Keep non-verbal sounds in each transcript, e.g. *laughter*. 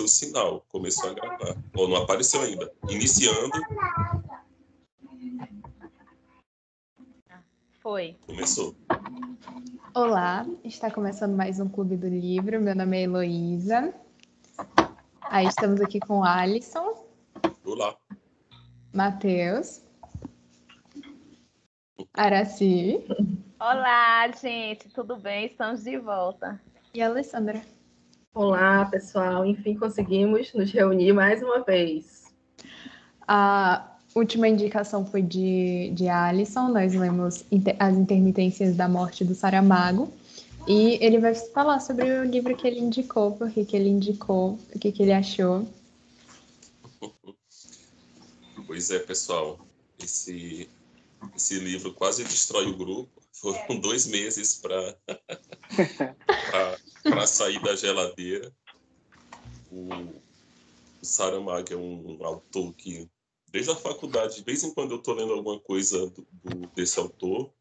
o sinal, começou a gravar. Ou não apareceu ainda. Iniciando. Foi. Começou. Olá, está começando mais um Clube do Livro. Meu nome é Heloísa. Aí estamos aqui com Alisson. Olá. Matheus. Araci. Olá, gente, tudo bem? Estamos de volta. E a Alessandra. Olá, pessoal. Enfim, conseguimos nos reunir mais uma vez. A última indicação foi de, de Alisson. Nós lemos As Intermitências da Morte do Saramago. E ele vai falar sobre o livro que ele indicou, por que ele indicou, o que, que ele achou. Pois é, pessoal. Esse, esse livro quase destrói o grupo. Foram dois meses para *laughs* sair da geladeira. O, o Saramago é um, um, autor que, desde a faculdade, de vez em quando eu estou lendo alguma coisa do, do, desse autor.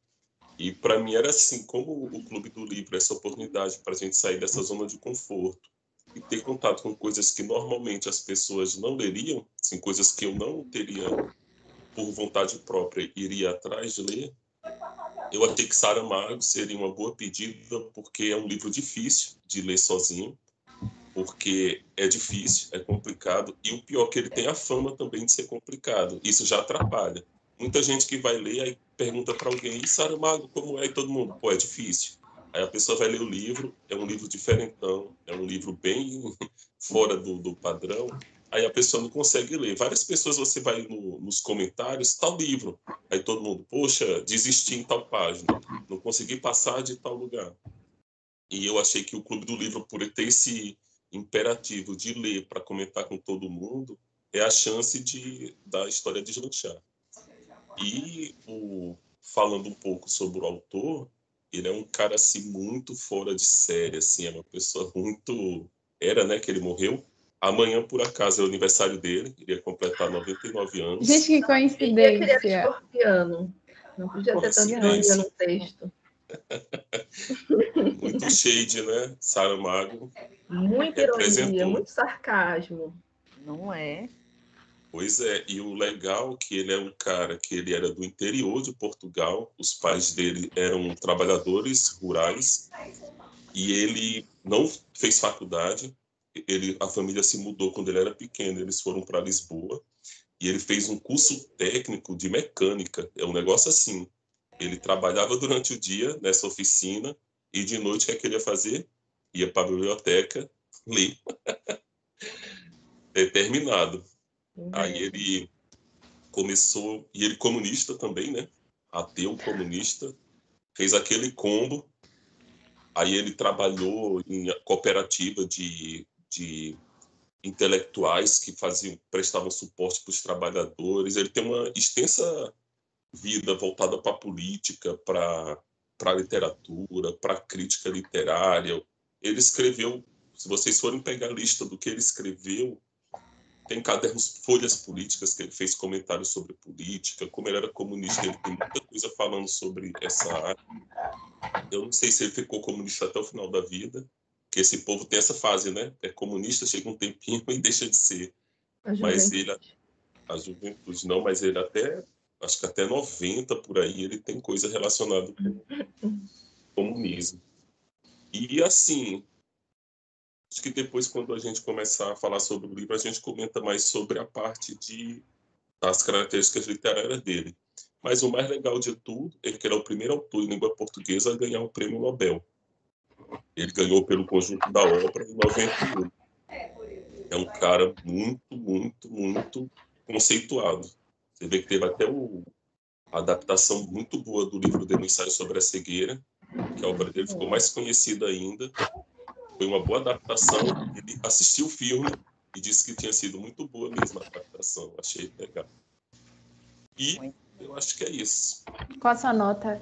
E para mim era assim, como o Clube do Livro, essa oportunidade para a gente sair dessa zona de conforto e ter contato com coisas que normalmente as pessoas não leriam, assim, coisas que eu não teria por vontade própria iria atrás de ler, eu achei que Saramago seria uma boa pedida, porque é um livro difícil de ler sozinho, porque é difícil, é complicado, e o pior é que ele tem a fama também de ser complicado. Isso já atrapalha. Muita gente que vai ler aí pergunta para alguém, e Saramago, como é? E todo mundo, pô, é difícil. Aí a pessoa vai ler o livro, é um livro diferentão, é um livro bem *laughs* fora do, do padrão, aí a pessoa não consegue ler. Várias pessoas você vai no, nos comentários, tal livro, aí todo mundo, poxa, desisti em tal página, não consegui passar de tal lugar. E eu achei que o Clube do Livro, por ter esse imperativo de ler para comentar com todo mundo, é a chance de da história deslanchar. E o, falando um pouco sobre o autor, ele é um cara assim muito fora de série, assim, é uma pessoa muito era, né, que ele morreu, Amanhã, por acaso, é o aniversário dele, iria completar 99 anos. Gente, que coincidência. Ele é escorpiano. Não podia ter tanta ironia no texto. *laughs* muito shade, né? Saramago. Muita ironia, muito sarcasmo. Não é? Pois é, e o legal é que ele é um cara que ele era do interior de Portugal, os pais dele eram trabalhadores rurais, e ele não fez faculdade, ele, a família se mudou quando ele era pequeno, eles foram para Lisboa e ele fez um curso técnico de mecânica. É um negócio assim. Ele trabalhava durante o dia nessa oficina e de noite o que, é que ele ia fazer? Ia para a biblioteca ler. *laughs* Determinado. Uhum. Aí ele começou, e ele comunista também, né? Ateu comunista, fez aquele combo. Aí ele trabalhou em cooperativa de de intelectuais que faziam prestavam suporte para os trabalhadores. Ele tem uma extensa vida voltada para a política, para a literatura, para a crítica literária. Ele escreveu, se vocês forem pegar a lista do que ele escreveu, tem cadernos, folhas políticas que ele fez comentários sobre política, como ele era comunista, ele tem muita coisa falando sobre essa área. Eu não sei se ele ficou comunista até o final da vida, que esse povo tem essa fase, né? É comunista, chega um tempinho *laughs* e deixa de ser. Mas ele, a juventude não, mas ele até, acho que até 90 por aí, ele tem coisa relacionada com *laughs* comunismo. E assim, acho que depois, quando a gente começar a falar sobre o livro, a gente comenta mais sobre a parte de, das características literárias dele. Mas o mais legal de tudo é que ele é o primeiro autor em língua portuguesa a ganhar o prêmio Nobel. Ele ganhou pelo conjunto da obra em 91. É um cara muito, muito, muito conceituado. Você vê que teve até o, a adaptação muito boa do livro dele, Ensaio sobre a Cegueira, que a obra dele ficou mais conhecida ainda. Foi uma boa adaptação. Ele assistiu o filme e disse que tinha sido muito boa mesmo a adaptação. Achei legal. E eu acho que é isso. Qual a sua nota?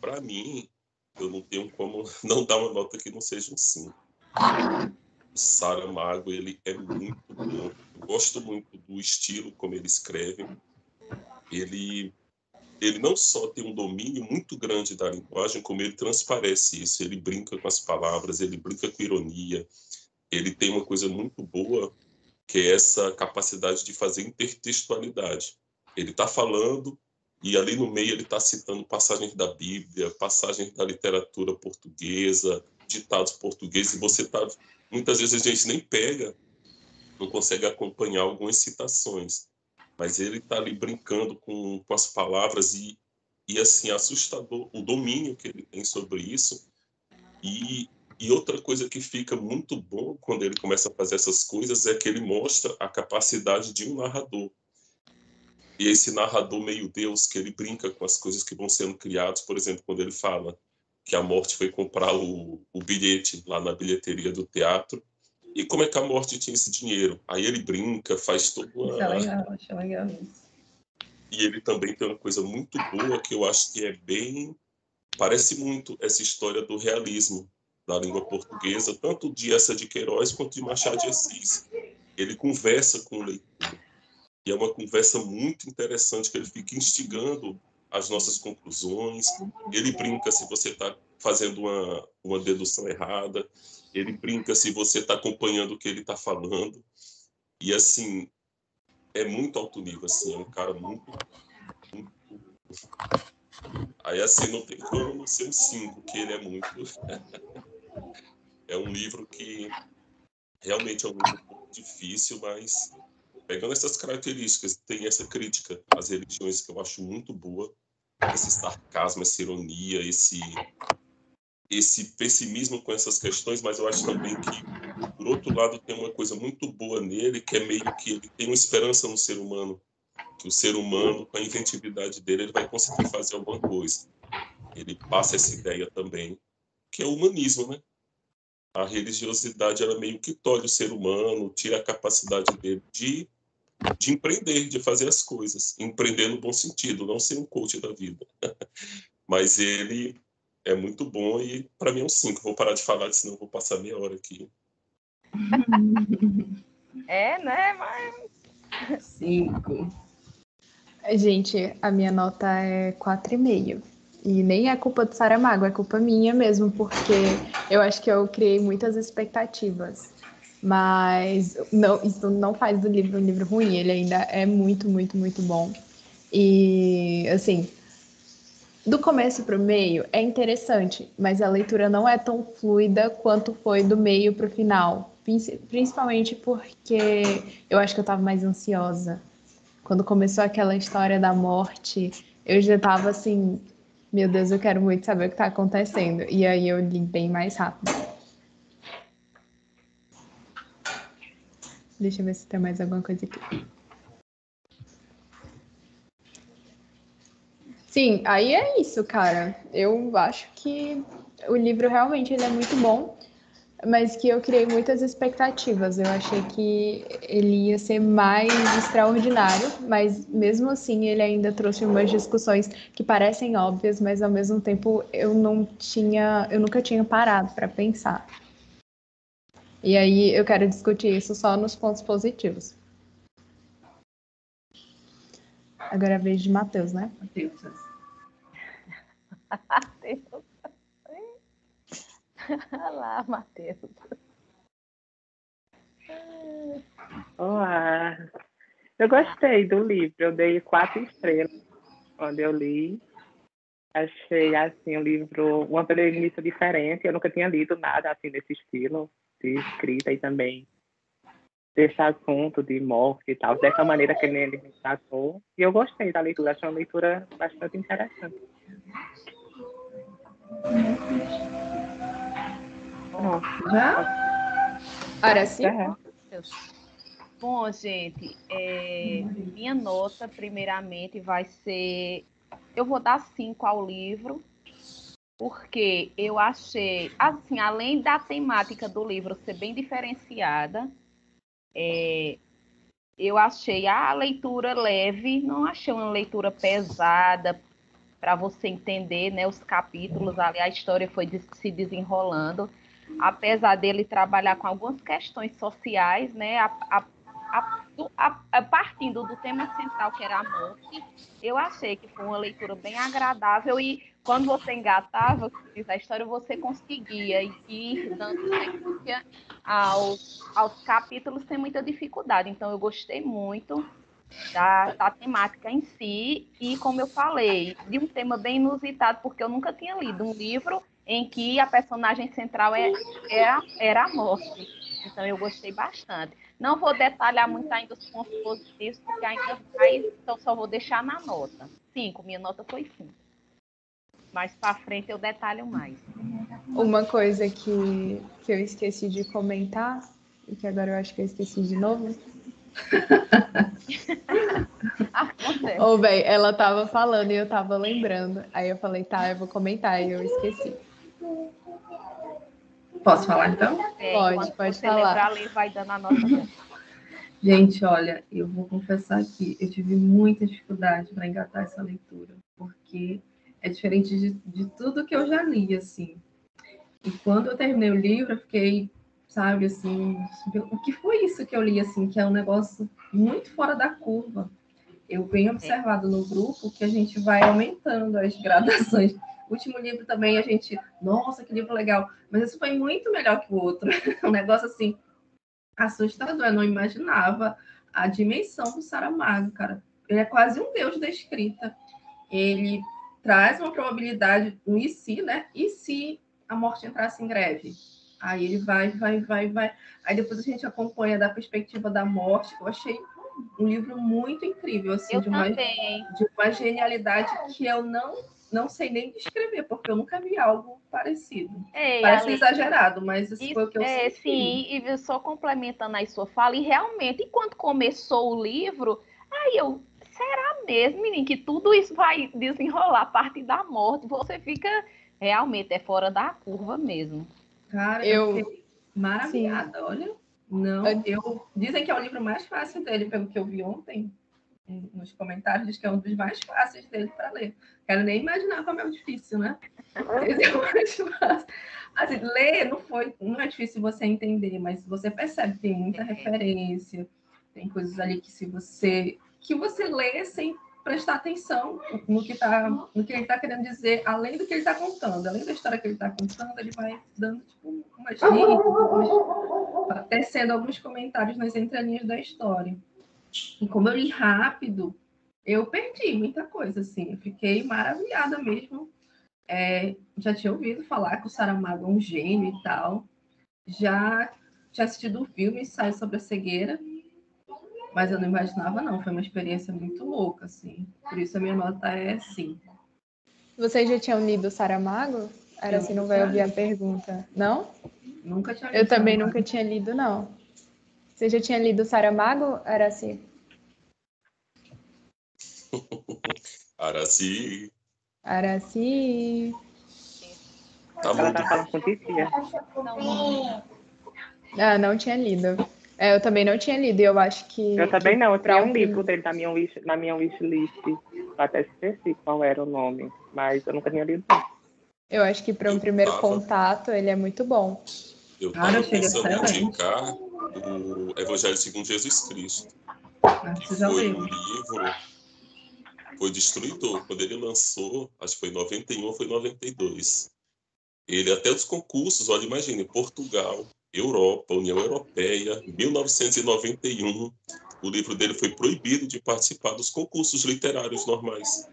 Para mim, eu não tenho como *laughs* não dar uma nota que não seja um 5. O Saramago, ele é muito bom. Eu gosto muito do estilo como ele escreve. Ele ele não só tem um domínio muito grande da linguagem, como ele transparece isso. Ele brinca com as palavras, ele brinca com ironia. ele tem uma coisa muito boa, que é essa capacidade de fazer intertextualidade. Ele está falando e ali no meio ele está citando passagens da Bíblia, passagens da literatura portuguesa, ditados portugueses, e você está muitas vezes a gente nem pega, não consegue acompanhar algumas citações, mas ele está ali brincando com, com as palavras e e assim assustador o domínio que ele tem sobre isso e e outra coisa que fica muito bom quando ele começa a fazer essas coisas é que ele mostra a capacidade de um narrador. E esse narrador meio Deus, que ele brinca com as coisas que vão sendo criadas, por exemplo, quando ele fala que a morte foi comprar o, o bilhete lá na bilheteria do teatro, e como é que a morte tinha esse dinheiro? Aí ele brinca, faz todo uma... Isso é legal, acho legal isso. E ele também tem uma coisa muito boa que eu acho que é bem... Parece muito essa história do realismo, da língua portuguesa, tanto de essa de Queiroz quanto de Machado de Assis. Ele conversa com o leitor. E é uma conversa muito interessante, que ele fica instigando as nossas conclusões. Ele brinca se você está fazendo uma, uma dedução errada. Ele brinca se você está acompanhando o que ele está falando. E, assim, é muito alto nível, assim, é um cara muito, muito... Aí, assim, não tem como ser um 5, que ele é muito... *laughs* é um livro que realmente é um livro difícil, mas pegando essas características, tem essa crítica às religiões que eu acho muito boa, esse sarcasmo, essa ironia, esse esse pessimismo com essas questões, mas eu acho também que, por outro lado, tem uma coisa muito boa nele, que é meio que ele tem uma esperança no ser humano, que o ser humano, com a inventividade dele, ele vai conseguir fazer alguma coisa. Ele passa essa ideia também, que é o humanismo, né? A religiosidade, ela meio que tolhe o ser humano, tira a capacidade dele de, de empreender, de fazer as coisas. Empreender no bom sentido, não ser um coach da vida. *laughs* Mas ele é muito bom e para mim é um 5. Vou parar de falar, senão vou passar meia hora aqui. *laughs* é, né? Mas. 5. Gente, a minha nota é 4,5. E nem é culpa do Saramago, é culpa minha mesmo, porque eu acho que eu criei muitas expectativas. Mas não, isso não faz do livro um livro ruim, ele ainda é muito, muito, muito bom. E, assim, do começo para o meio é interessante, mas a leitura não é tão fluida quanto foi do meio para o final. Principalmente porque eu acho que eu estava mais ansiosa. Quando começou aquela história da morte, eu já estava assim, meu Deus, eu quero muito saber o que está acontecendo. E aí eu li bem mais rápido. Deixa eu ver se tem mais alguma coisa aqui. Sim, aí é isso, cara. Eu acho que o livro realmente ele é muito bom, mas que eu criei muitas expectativas. Eu achei que ele ia ser mais extraordinário, mas mesmo assim ele ainda trouxe umas discussões que parecem óbvias, mas ao mesmo tempo eu não tinha, eu nunca tinha parado para pensar. E aí eu quero discutir isso só nos pontos positivos. Agora é a vez de Matheus, né? Matheus. *laughs* Matheus. Olha lá, Matheus. Olá. Eu gostei do livro. Eu dei quatro estrelas quando eu li. Achei assim o livro uma premissa diferente. Eu nunca tinha lido nada assim desse estilo de escrita e também desse assunto de morte e tal, dessa maneira que ele me tratou. E eu gostei da leitura, achei uma leitura bastante interessante. Já? Parece. É. Bom, gente, é, minha nota, primeiramente, vai ser. Eu vou dar cinco ao livro, porque eu achei, assim, além da temática do livro ser bem diferenciada, é, eu achei a leitura leve, não achei uma leitura pesada para você entender né, os capítulos ali, a história foi se desenrolando. Apesar dele trabalhar com algumas questões sociais, né, a, a, a, partindo do tema central, que era a morte, eu achei que foi uma leitura bem agradável e quando você engatava a história, você conseguia ir dando sequência aos, aos capítulos sem muita dificuldade. Então, eu gostei muito da, da, temática em si e, como eu falei, de um tema bem inusitado, porque eu nunca tinha lido um livro em que a personagem central é, é, era a morte. Então, eu gostei bastante. Não vou detalhar muito ainda os pontos positivos, porque ainda vai, então só vou deixar na nota. Cinco, minha nota foi cinco. Mais para frente eu detalho mais. Uma coisa que, que eu esqueci de comentar, e que agora eu acho que eu esqueci de novo. *laughs* Ô, oh, bem, ela tava falando e eu tava lembrando. Aí eu falei, tá, eu vou comentar e eu esqueci. Posso falar então? É, pode, pode falar. Lembrar, vai dando a nota. *laughs* Gente, olha, eu vou confessar aqui, eu tive muita dificuldade para engatar essa leitura, porque é diferente de, de tudo que eu já li, assim. E quando eu terminei o livro, eu fiquei, sabe, assim, o que foi isso que eu li, assim, que é um negócio muito fora da curva. Eu venho é. observado no grupo que a gente vai aumentando as gradações. O último livro também a gente, nossa, que livro legal, mas esse foi muito melhor que o outro. *laughs* um negócio assim assustador, eu não imaginava a dimensão do Saramago, cara. Ele é quase um deus da escrita. Ele traz uma probabilidade, um e se, né? E se a morte entrasse em greve? Aí ele vai, vai, vai, vai. Aí depois a gente acompanha da perspectiva da morte. Eu achei um livro muito incrível, assim, de uma, de uma genialidade que eu não não sei nem descrever, porque eu nunca vi algo parecido. É, Parece Ale... exagerado, mas isso, isso, foi o que eu é, senti. Sim, e só complementando aí sua fala, e realmente, enquanto começou o livro, aí eu, será mesmo, menino, que tudo isso vai desenrolar a partir da morte? Você fica realmente é fora da curva mesmo. Cara, eu, eu fiquei maravilhada, Sim. olha. Não, eu dizem que é o livro mais fácil dele, pelo que eu vi ontem nos comentários, diz que é um dos mais fáceis dele para ler. Quero nem imaginar como é difícil, né? *laughs* Esse é o mais fácil. Assim, ler não foi, não é difícil você entender, mas você percebe que tem muita referência, tem coisas ali que se você que você lê sem prestar atenção no que, tá, no que ele está querendo dizer, além do que ele está contando, além da história que ele está contando, ele vai dando tipo, umas dicas, *laughs* tecendo alguns comentários nas entrelinhas da história. E como eu li rápido, eu perdi muita coisa, assim. Eu fiquei maravilhada mesmo. É, já tinha ouvido falar que o Saramago é um gênio e tal. Já tinha assistido o filme Sai sobre a Cegueira, mas eu não imaginava, não. Foi uma experiência muito louca, assim. Por isso a minha nota é 5. Vocês já tinham lido Saramago? Era assim, não vai ouvir a pergunta. Não? Nunca tinha lido. Eu também Saramago. nunca tinha lido, não. Você já tinha lido Saramago, Araci? Araci. Araci. Tá Ela tá falando com titia. Ah, não tinha lido. É, eu também não tinha lido, e eu acho que. Eu também não, eu tinha um livro dele na minha, wish, na minha wishlist. Eu até esqueci qual era o nome, mas eu nunca tinha lido. Eu acho que para um primeiro contato ele é muito bom. Eu estava pensando em indicar o Evangelho segundo Jesus Cristo, que foi um livro, foi destruidor. Quando ele lançou, acho que foi em 91 ou foi em 92. Ele até os concursos, olha, imagine, Portugal, Europa, União Europeia, 1991, o livro dele foi proibido de participar dos concursos literários normais,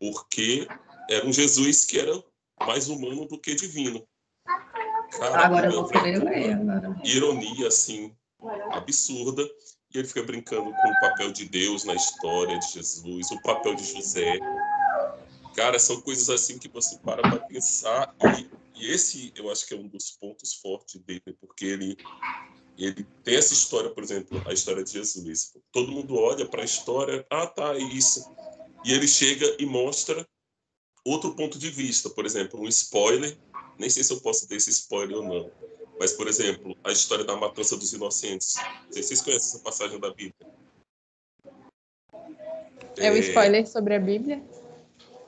porque era um Jesus que era mais humano do que divino. Cara, agora eu vou querer ler. Agora. Ironia, assim, absurda. E ele fica brincando com o papel de Deus na história de Jesus, o papel de José. Cara, são coisas assim que você para para pensar. E, e, esse, eu acho que é um dos pontos fortes dele, porque ele, ele tem essa história, por exemplo, a história de Jesus. Todo mundo olha para a história, ah, tá, é isso. E ele chega e mostra outro ponto de vista, por exemplo, um spoiler nem sei se eu posso ter esse spoiler ou não. Mas, por exemplo, a história da matança dos inocentes. Não sei se vocês conhecem essa passagem da Bíblia. É, é um spoiler sobre a Bíblia?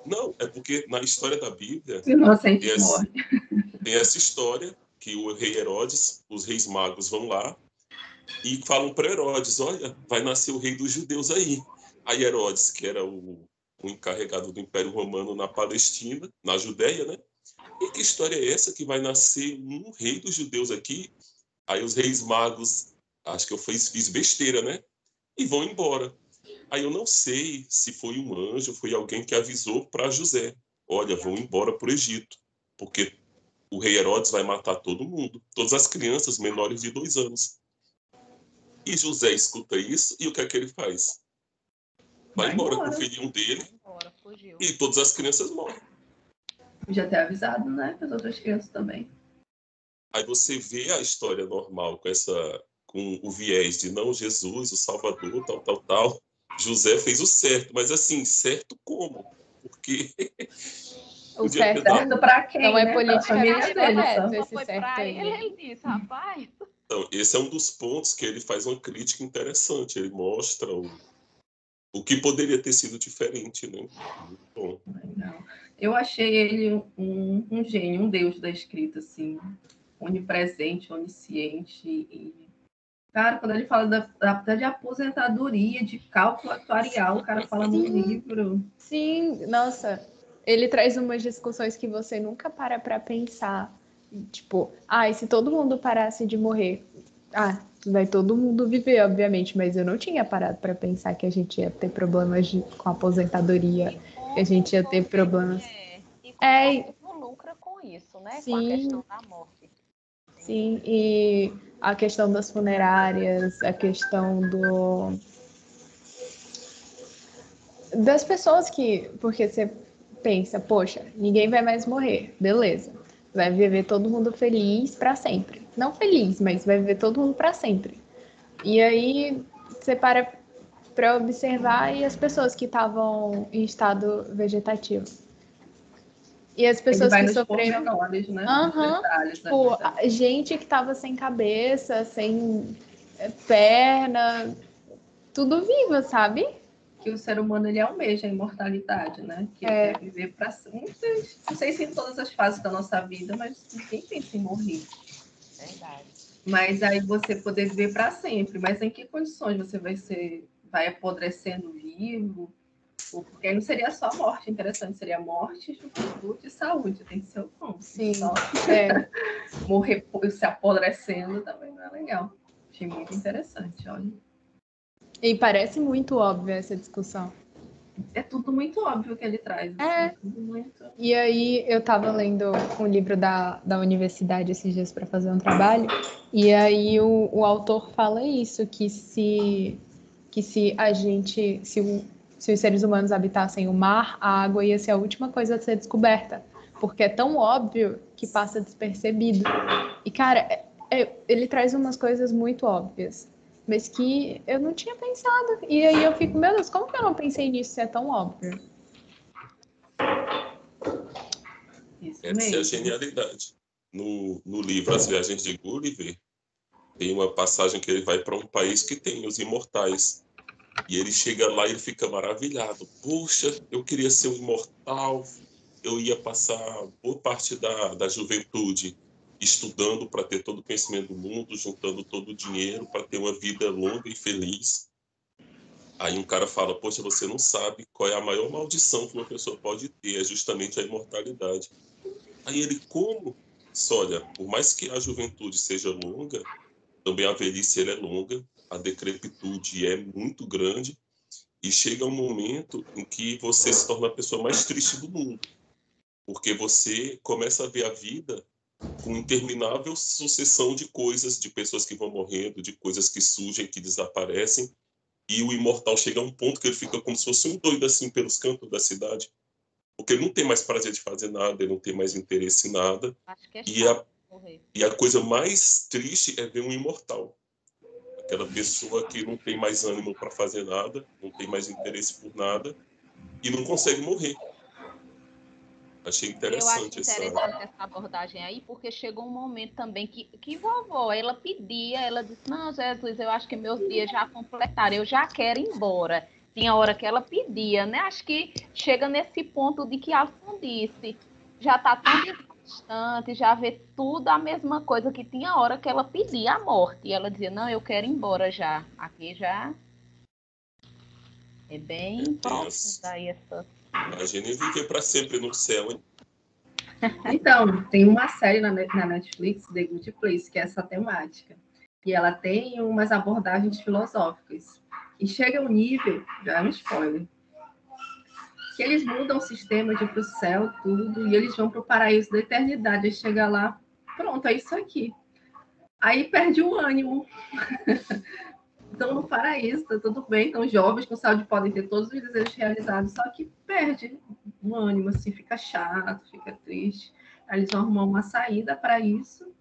Não, é porque na história da Bíblia tem essa, *laughs* tem essa história que o rei Herodes, os reis magos vão lá e falam para Herodes: Olha, vai nascer o rei dos judeus aí. Aí Herodes, que era o o encarregado do Império Romano na Palestina, na Judéia, né? E que história é essa que vai nascer um rei dos judeus aqui? Aí os reis magos, acho que eu fiz, fiz besteira, né? E vão embora. Aí eu não sei se foi um anjo, foi alguém que avisou para José: olha, vão embora para o Egito, porque o rei Herodes vai matar todo mundo, todas as crianças menores de dois anos. E José escuta isso e o que é que ele faz? Vai, vai embora, embora com o filhinho dele embora, e todas as crianças morrem. Já ter avisado, né? Para as outras crianças também. Aí você vê a história normal com essa com o viés de não Jesus, o Salvador, tal, tal, tal. José fez o certo, mas assim, certo como? Porque o certo dado... para quem? Não é né? politicamente correto esse certo. Ele, ele disse, rapaz. Então, esse é um dos pontos que ele faz uma crítica interessante. Ele mostra o, o que poderia ter sido diferente, né? Muito bom. Eu achei ele um, um gênio, um deus da escrita, assim, onipresente, onisciente e Cara, quando ele fala da, da, de aposentadoria, de cálculo atuarial, o cara fala Sim. no livro. Sim, nossa. Ele traz umas discussões que você nunca para para pensar. Tipo, ah, e se todo mundo parasse de morrer? Ah, vai todo mundo viver, obviamente, mas eu não tinha parado para pensar que a gente ia ter problemas de, com aposentadoria, que a gente ia ter problemas. É, e como é, lucra com isso, né? Sim. Com a questão da morte. Sim, e a questão das funerárias, a questão do das pessoas que, porque você pensa, poxa, ninguém vai mais morrer, beleza? Vai viver todo mundo feliz para sempre. Não feliz, mas vai viver todo mundo para sempre. E aí você para para observar e as pessoas que estavam em estado vegetativo e as pessoas que sofreram. Menores, né? Uhum. Detalhes, tipo, né? gente que tava sem cabeça, sem eh, perna, tudo viva, sabe? Que o ser humano ele almeja a imortalidade, né? Que é. quer viver para sempre. Não sei se em todas as fases da nossa vida, mas ninguém pensa em morrer. Verdade. Mas aí você poder viver para sempre. Mas em que condições você vai ser, vai apodrecendo vivo? Porque aí não seria só morte, interessante, seria morte, juventude e saúde, tem que ser o combo. Sim. Só é. *laughs* morrer se apodrecendo também não é legal. Achei muito interessante, olha. E parece muito óbvia essa discussão. É tudo muito óbvio que ele traz. É. Assim, muito... E aí eu estava lendo um livro da, da universidade esses dias para fazer um trabalho, e aí o, o autor fala isso, que se que se a gente, se o, se os seres humanos habitassem o mar, a água ia ser a última coisa a ser descoberta, porque é tão óbvio que passa despercebido. E, cara, é, é, ele traz umas coisas muito óbvias, mas que eu não tinha pensado. E aí eu fico, meu Deus, como que eu não pensei nisso se é tão óbvio? Essa é a genialidade. No, no livro As Viagens de Gulliver, tem uma passagem que ele vai para um país que tem os imortais. E ele chega lá e ele fica maravilhado. Puxa, eu queria ser um imortal. Eu ia passar boa parte da, da juventude estudando para ter todo o conhecimento do mundo, juntando todo o dinheiro para ter uma vida longa e feliz. Aí um cara fala: Poxa, você não sabe qual é a maior maldição que uma pessoa pode ter, é justamente a imortalidade. Aí ele, como? Olha, por mais que a juventude seja longa, também a velhice é longa a decrepitude é muito grande e chega um momento em que você se torna a pessoa mais triste do mundo, porque você começa a ver a vida com interminável sucessão de coisas, de pessoas que vão morrendo, de coisas que surgem, que desaparecem, e o imortal chega a um ponto que ele fica como se fosse um doido assim pelos cantos da cidade, porque ele não tem mais prazer de fazer nada, ele não tem mais interesse em nada. É e, a, e a coisa mais triste é ver um imortal aquela pessoa que não tem mais ânimo para fazer nada, não tem mais interesse por nada e não consegue morrer. Achei interessante, acho interessante essa... essa abordagem aí, porque chegou um momento também que, que vovó, ela pedia, ela disse, não, Jesus, eu acho que meus dias já completaram, eu já quero ir embora. Tinha hora que ela pedia, né? Acho que chega nesse ponto de que a disse, já está tudo distante, já vê tudo a mesma coisa que tinha hora que ela pedia a morte. E ela dizia, não, eu quero ir embora já. Aqui já. É bem próximo aí essa. Imagine viver para sempre no céu, hein? Então, tem uma série na, na Netflix, The Good Place, que é essa temática. E ela tem umas abordagens filosóficas. E chega um nível, já é um spoiler, que eles mudam o sistema de ir para o céu, tudo, e eles vão para o paraíso da eternidade. Aí chega lá, pronto, é isso aqui. Aí perde o ânimo. *laughs* Estão no paraíso, tá tudo bem, estão jovens, com saúde, podem ter todos os desejos realizados, só que perde o ânimo, assim, fica chato, fica triste. Aí eles vão arrumar uma saída para isso,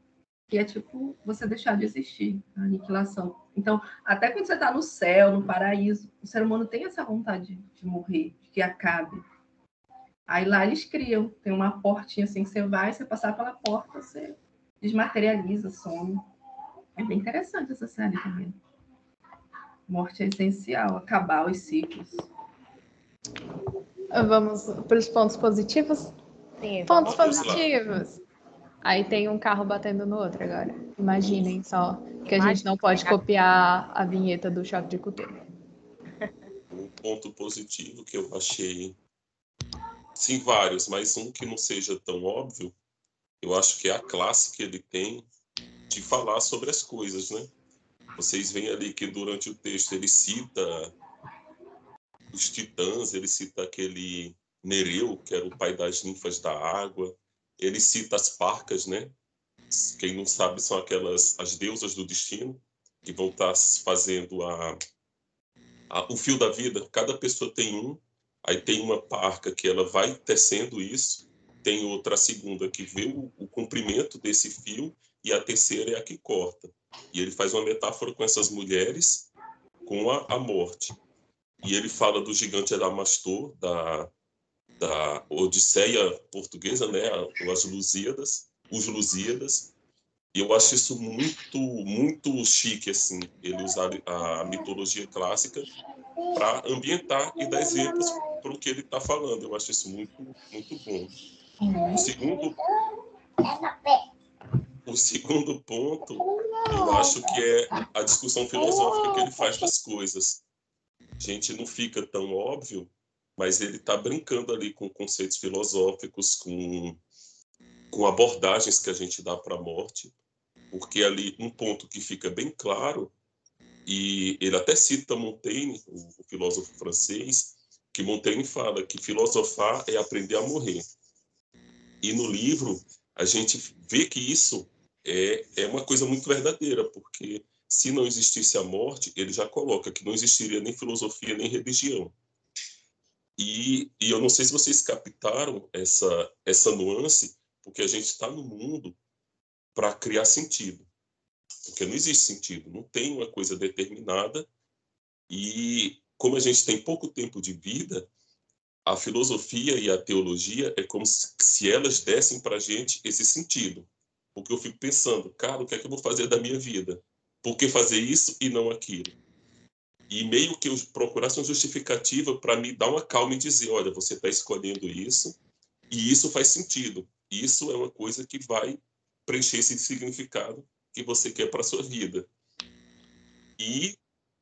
que é tipo você deixar de existir, a aniquilação. Então, até quando você está no céu, no paraíso, o ser humano tem essa vontade de morrer, de que acabe. Aí lá eles criam, tem uma portinha assim, você vai, você passar pela porta, você desmaterializa, some. É bem interessante essa série também. Morte é essencial, acabar os ciclos. Vamos para os pontos positivos? Sim, Pontos positivos. Aí tem um carro batendo no outro agora. Imaginem só que a gente não pode copiar a vinheta do Choque de Cultura. *laughs* Um ponto positivo que eu achei, sim, vários, mas um que não seja tão óbvio, eu acho que é a classe que ele tem de falar sobre as coisas, né? Vocês veem ali que durante o texto ele cita os titãs, ele cita aquele Nereu, que era o pai das ninfas da água, ele cita as parcas, né? Quem não sabe são aquelas as deusas do destino que vão estar fazendo a, a, o fio da vida. Cada pessoa tem um, aí tem uma parca que ela vai tecendo isso, tem outra a segunda que vê o, o comprimento desse fio e a terceira é a que corta. E ele faz uma metáfora com essas mulheres com a, a morte. E ele fala do gigante Adamastor, da, da Odisseia portuguesa, né, as Lusíadas, os Lusíadas. E eu acho isso muito, muito chique, assim, ele usar a mitologia clássica para ambientar e dar exemplos para o que ele está falando. Eu acho isso muito, muito bom. O segundo, o segundo ponto, eu acho que é a discussão filosófica que ele faz das coisas. A gente não fica tão óbvio, mas ele está brincando ali com conceitos filosóficos, com, com abordagens que a gente dá para a morte, porque ali um ponto que fica bem claro, e ele até cita Montaigne, o, filósofo francês, que Montaigne fala que filosofar é aprender a morrer. E no livro a gente vê que isso é, é uma coisa muito verdadeira, porque se não existisse a morte, ele já coloca que não existiria nem filosofia nem religião. E, e eu não sei se vocês captaram essa, essa nuance, porque a gente está no mundo para criar sentido. Porque não existe sentido, não tem uma coisa determinada. E como a gente tem pouco tempo de vida, a filosofia e a teologia é como se elas dessem para a gente esse sentido. Porque eu fico pensando, cara, o que é que eu vou fazer da minha vida? Por que fazer isso e não aquilo? E meio que procurasse uma justificativa para me dar uma calma e dizer, olha, você está escolhendo isso e isso faz sentido. Isso é uma coisa que vai preencher esse significado que você quer para sua vida. E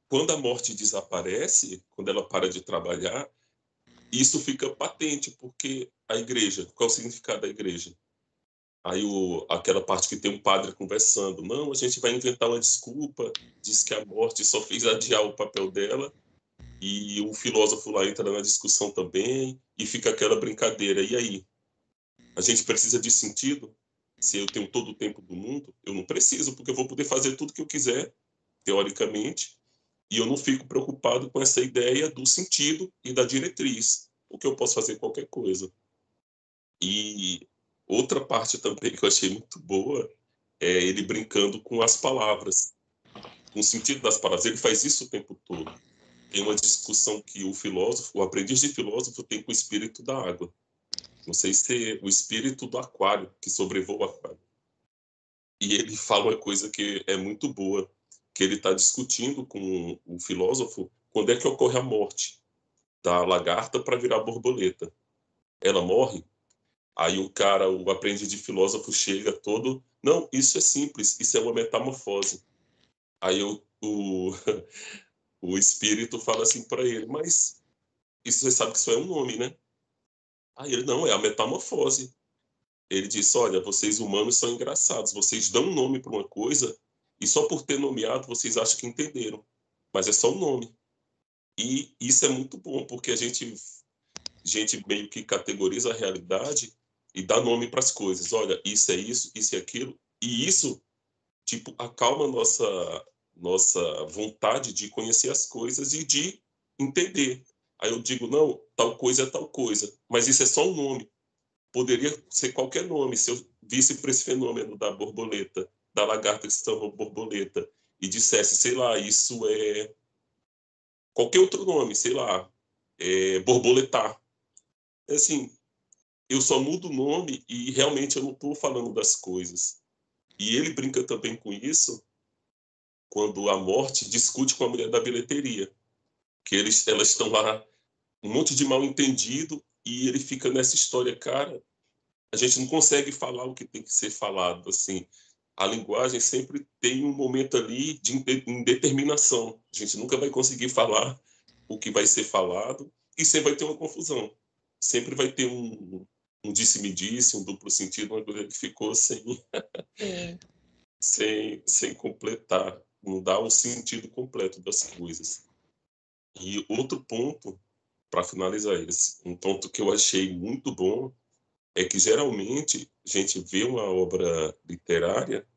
quando a morte desaparece, quando ela para de trabalhar, isso fica patente, porque a igreja, qual é o significado da igreja? Aí o, aquela parte que tem um padre conversando, não, a gente vai inventar uma desculpa, diz que a morte só fez adiar o papel dela, e o filósofo lá entra na discussão também, e fica aquela brincadeira. E aí? A gente precisa de sentido? Se eu tenho todo o tempo do mundo, eu não preciso, porque eu vou poder fazer tudo que eu quiser, teoricamente, e eu não fico preocupado com essa ideia do sentido e da diretriz, porque eu posso fazer qualquer coisa. E Outra parte também que eu achei muito boa é ele brincando com as palavras, com o sentido das palavras. Ele faz isso o tempo todo. Tem uma discussão que o filósofo, o aprendiz de filósofo, tem com o espírito da água. Não sei se é o espírito do aquário, que sobrevoa o aquário. E ele fala uma coisa que é muito boa, que ele está discutindo com o filósofo quando é que ocorre a morte da lagarta para virar borboleta. Ela morre Aí o cara, o aprendiz de filósofo, chega todo. Não, isso é simples, isso é uma metamorfose. Aí o, o, *laughs* o espírito fala assim para ele: Mas isso você sabe que isso é um nome, né? Aí ele, não, é a metamorfose. Ele disse, olha, vocês humanos são engraçados, vocês dão um nome para uma coisa e só por ter nomeado vocês acham que entenderam, mas é só um nome. E isso é muito bom, porque a gente, a gente meio que categoriza a realidade e dá nome para as coisas. Olha, isso é isso, isso é aquilo. E isso, tipo, acalma nossa nossa vontade de conhecer as coisas e de entender. Aí eu digo, não, tal coisa é tal coisa, mas isso é só um nome. Poderia ser qualquer nome. Se eu visse para esse fenômeno da borboleta, da lagarta que se tornou borboleta, e dissesse, sei lá, isso é qualquer outro nome, sei lá, é borboletar. É assim, eu só mudo o nome e realmente eu não estou falando das coisas. E ele brinca também com isso quando a morte discute com a mulher da bilheteria, que eles, elas estão lá um monte de mal entendido e ele fica nessa história, cara. A gente não consegue falar o que tem que ser falado, assim. A linguagem sempre tem um momento ali de indeterminação. A gente nunca vai conseguir falar o que vai ser falado e sempre vai ter uma confusão. Sempre vai ter um, um disse-me-disse, um duplo sentido, uma coisa que ficou sem, *laughs* sem, sem completar não dá o sentido completo das coisas. E outro ponto, para finalizar esse, um ponto que eu achei muito bom é que geralmente a gente vê uma obra literária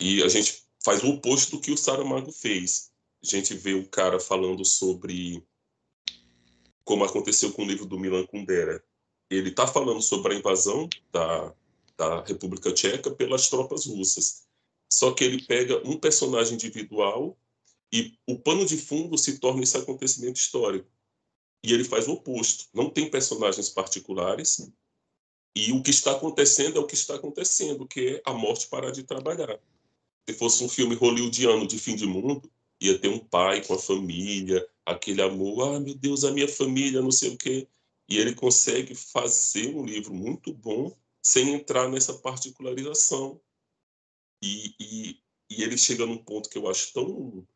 e a gente faz o oposto do que o Saramago fez. A gente vê o cara falando sobre como aconteceu com o livro do Milan Kundera. Ele está falando sobre a invasão da, da República Tcheca pelas tropas russas. Só que ele pega um personagem individual e o pano de fundo se torna esse acontecimento histórico. E ele faz o oposto. Não tem personagens particulares e o que está acontecendo é o que está acontecendo, que é a morte parar de trabalhar. Se fosse um filme hollywoodiano de fim de mundo, ia ter um pai com a família, aquele amor, ah, meu Deus, a minha família, não sei o quê. E ele consegue fazer um livro muito bom sem entrar nessa particularização e, e, e ele chega num ponto que eu acho tão,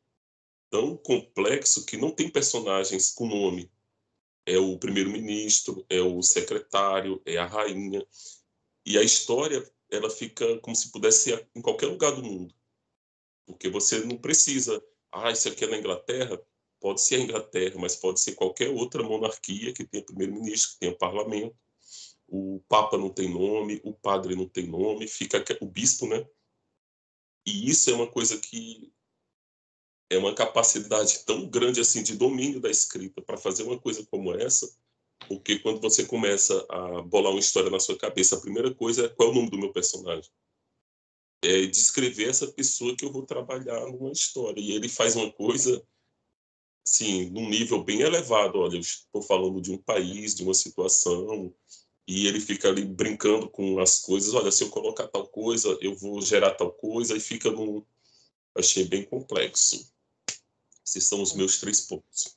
tão complexo que não tem personagens com nome. É o primeiro-ministro, é o secretário, é a rainha. E a história, ela fica como se pudesse ser em qualquer lugar do mundo. Porque você não precisa, ah, isso aqui é na Inglaterra, pode ser a Inglaterra, mas pode ser qualquer outra monarquia que tenha primeiro-ministro, que tenha parlamento. O Papa não tem nome, o padre não tem nome, fica o bispo, né? E isso é uma coisa que é uma capacidade tão grande assim de domínio da escrita para fazer uma coisa como essa, porque quando você começa a bolar uma história na sua cabeça, a primeira coisa é qual é o nome do meu personagem. É descrever essa pessoa que eu vou trabalhar numa história. E ele faz uma coisa, assim, num nível bem elevado. Olha, eu estou falando de um país, de uma situação, e ele fica ali brincando com as coisas. Olha, se eu colocar tal coisa, eu vou gerar tal coisa, e fica num. Achei bem complexo. Esses são os meus três pontos.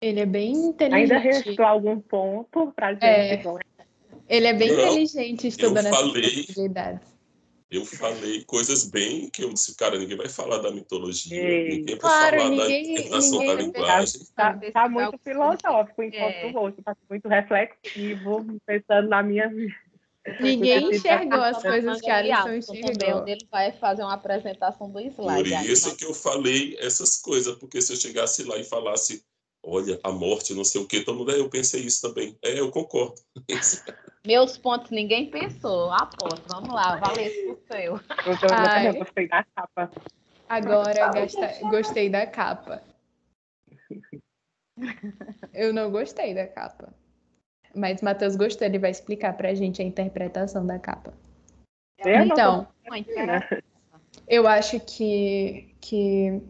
Ele é bem inteligente. Ainda restou algum ponto para gente? É. Ele é bem Não, inteligente estudando essas possibilidades. Eu falei coisas bem que eu disse, cara, ninguém vai falar da mitologia, Ei, ninguém vai claro, falar ninguém, da interpretação da linguagem. Está tá muito filosófico enquanto é. o rosto, está muito reflexivo, pensando na minha vida. Ninguém enxergou as coisas que a Alisson enxergou. Ele vai fazer uma apresentação do slide. Por isso que eu falei essas coisas, porque se eu chegasse lá e falasse, olha, a morte, não sei o que, todo mundo, é, eu pensei isso também. É, eu concordo. *laughs* Meus pontos ninguém pensou. Aposto. Vamos lá, valeu o seu. Eu, gostei da capa. Agora gasta... gostei da capa. Eu não gostei da capa. Mas Matheus gostou, ele vai explicar pra gente a interpretação da capa. Eu então, eu acho que, que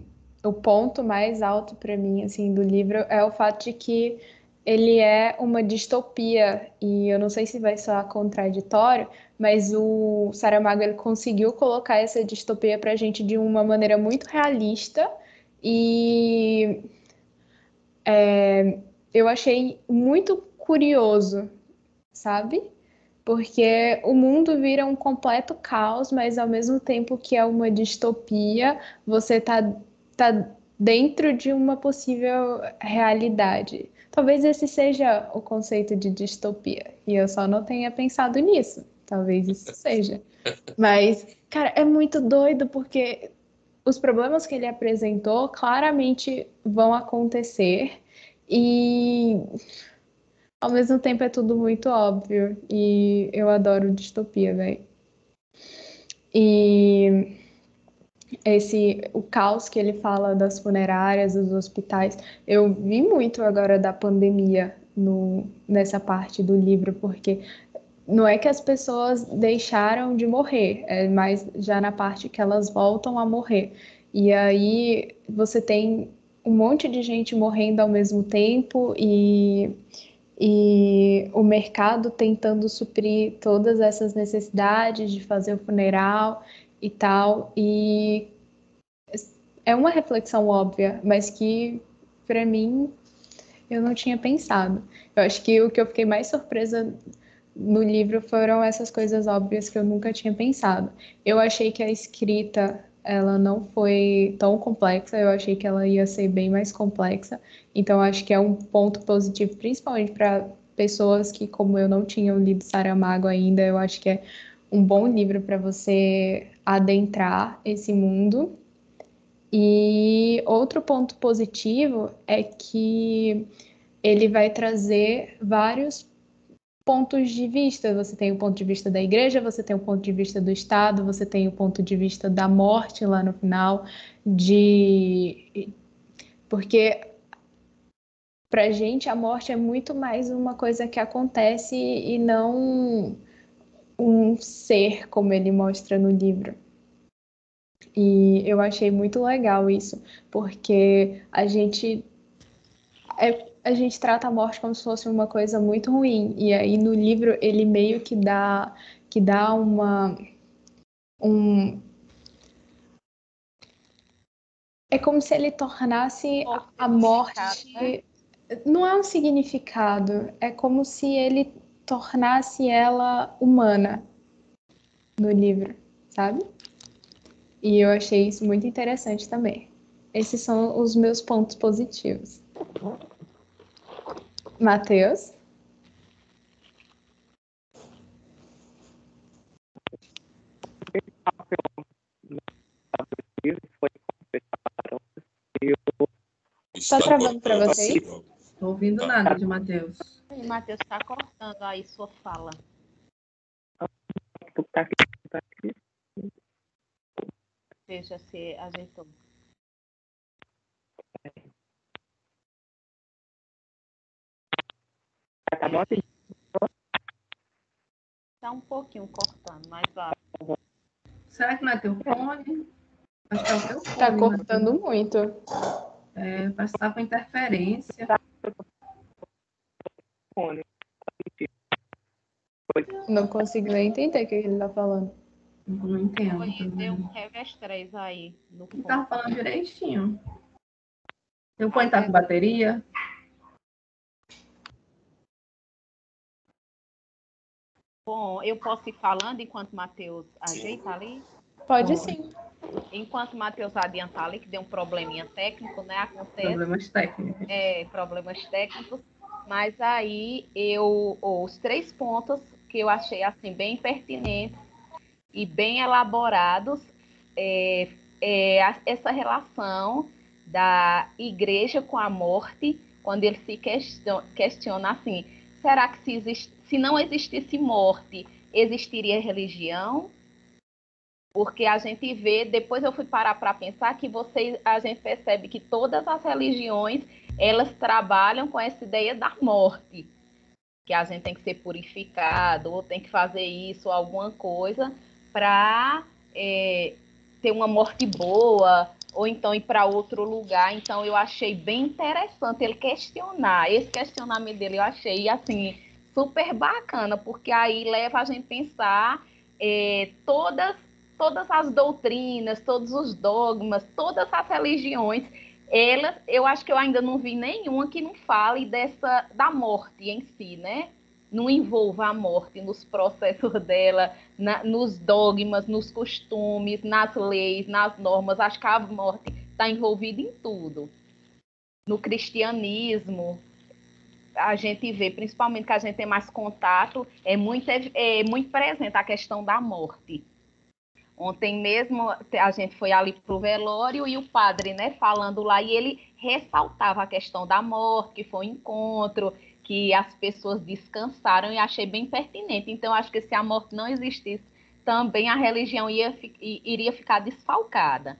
o ponto mais alto para mim assim do livro é o fato de que ele é uma distopia e eu não sei se vai soar contraditório, mas o Saramago ele conseguiu colocar essa distopia para a gente de uma maneira muito realista e é, eu achei muito curioso, sabe? Porque o mundo vira um completo caos, mas ao mesmo tempo que é uma distopia, você tá, tá dentro de uma possível realidade talvez esse seja o conceito de distopia. E eu só não tenha pensado nisso. Talvez isso seja. Mas, cara, é muito doido porque os problemas que ele apresentou claramente vão acontecer e ao mesmo tempo é tudo muito óbvio e eu adoro distopia, velho. E esse o caos que ele fala das funerárias, dos hospitais, eu vi muito agora da pandemia no, nessa parte do livro, porque não é que as pessoas deixaram de morrer, é mais já na parte que elas voltam a morrer. E aí você tem um monte de gente morrendo ao mesmo tempo e, e o mercado tentando suprir todas essas necessidades de fazer o funeral e tal. E é uma reflexão óbvia, mas que para mim eu não tinha pensado. Eu acho que o que eu fiquei mais surpresa no livro foram essas coisas óbvias que eu nunca tinha pensado. Eu achei que a escrita ela não foi tão complexa, eu achei que ela ia ser bem mais complexa. Então acho que é um ponto positivo, principalmente para pessoas que, como eu, não tinham lido Saramago ainda. Eu acho que é um bom livro para você adentrar esse mundo. E outro ponto positivo é que ele vai trazer vários pontos de vista. Você tem o ponto de vista da igreja, você tem o ponto de vista do Estado, você tem o ponto de vista da morte lá no final, de porque para gente a morte é muito mais uma coisa que acontece e não um ser como ele mostra no livro. E eu achei muito legal isso, porque a gente é, a gente trata a morte como se fosse uma coisa muito ruim. E aí no livro ele meio que dá que dá uma um é como se ele tornasse a morte né? não é um significado, é como se ele tornasse ela humana no livro, sabe? E eu achei isso muito interessante também. Esses são os meus pontos positivos. Matheus? Está travando para vocês? Estou ouvindo nada de Matheus. Matheus está cortando aí sua fala. Veja se ajeitou. Tá bom assim? Tá um pouquinho cortando, mas vai. Será que não é teu fone? Acho que é o teu fone. Tá cortando muito. É, parece que tá com interferência. Fone. Não consigo nem entender o que ele tá falando. Não entendo. Foi, deu um revestrez aí no ponto. tava falando direitinho. Teu fone tá com bateria? Bom, eu posso ir falando enquanto Matheus ajeita ali? Pode sim. Enquanto Matheus adianta ali, que deu um probleminha técnico, né? Acontece. Problemas técnicos. é, problemas técnicos, mas aí eu os três pontos que eu achei assim bem pertinentes e bem elaborados é, é a- essa relação da igreja com a morte, quando ele se question- questiona assim, será que se, exist- se não existisse morte, existiria religião? Porque a gente vê, depois eu fui parar para pensar que você, a gente percebe que todas as religiões elas trabalham com essa ideia da morte, que a gente tem que ser purificado, ou tem que fazer isso, alguma coisa, para ter uma morte boa, ou então ir para outro lugar. Então eu achei bem interessante ele questionar. Esse questionamento dele eu achei assim super bacana, porque aí leva a gente pensar eh, todas todas as doutrinas, todos os dogmas, todas as religiões, elas, eu acho que eu ainda não vi nenhuma que não fale dessa da morte em si, né? Não envolva a morte nos processos dela, na- nos dogmas, nos costumes, nas leis, nas normas. Acho que a morte está envolvida em tudo. No cristianismo, a gente vê, principalmente que a gente tem mais contato, é muito, é muito presente a questão da morte. Ontem mesmo a gente foi ali para o velório e o padre, né, falando lá, e ele ressaltava a questão da morte, que foi um encontro, que as pessoas descansaram e achei bem pertinente. Então, acho que se a morte não existisse, também a religião ia, iria ficar desfalcada.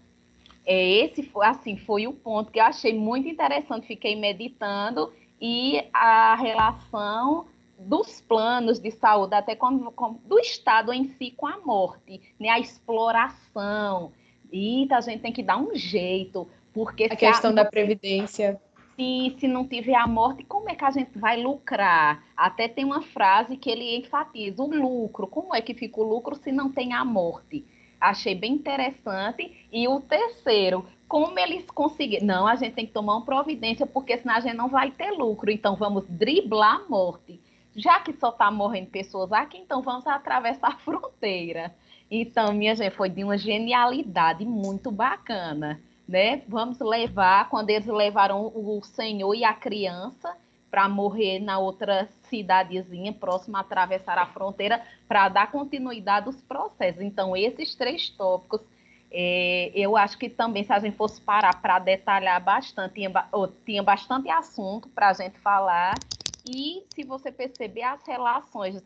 É, esse foi, assim, foi o ponto que eu achei muito interessante, fiquei meditando, e a relação dos planos de saúde, até como, do Estado em si com a morte, né? a exploração. E a gente tem que dar um jeito, porque... A questão a... da previdência se, se não tiver a morte, como é que a gente vai lucrar? Até tem uma frase que ele enfatiza: o lucro. Como é que fica o lucro se não tem a morte? Achei bem interessante. E o terceiro, como eles conseguiram. Não, a gente tem que tomar uma providência, porque senão a gente não vai ter lucro. Então vamos driblar a morte. Já que só está morrendo pessoas aqui, então vamos atravessar a fronteira. Então, minha gente, foi de uma genialidade muito bacana né? Vamos levar, quando eles levaram o senhor e a criança para morrer na outra cidadezinha próxima a atravessar a fronteira para dar continuidade aos processos. Então, esses três tópicos, é, eu acho que também, se a gente fosse parar para detalhar bastante, tinha, tinha bastante assunto para a gente falar. E se você perceber as relações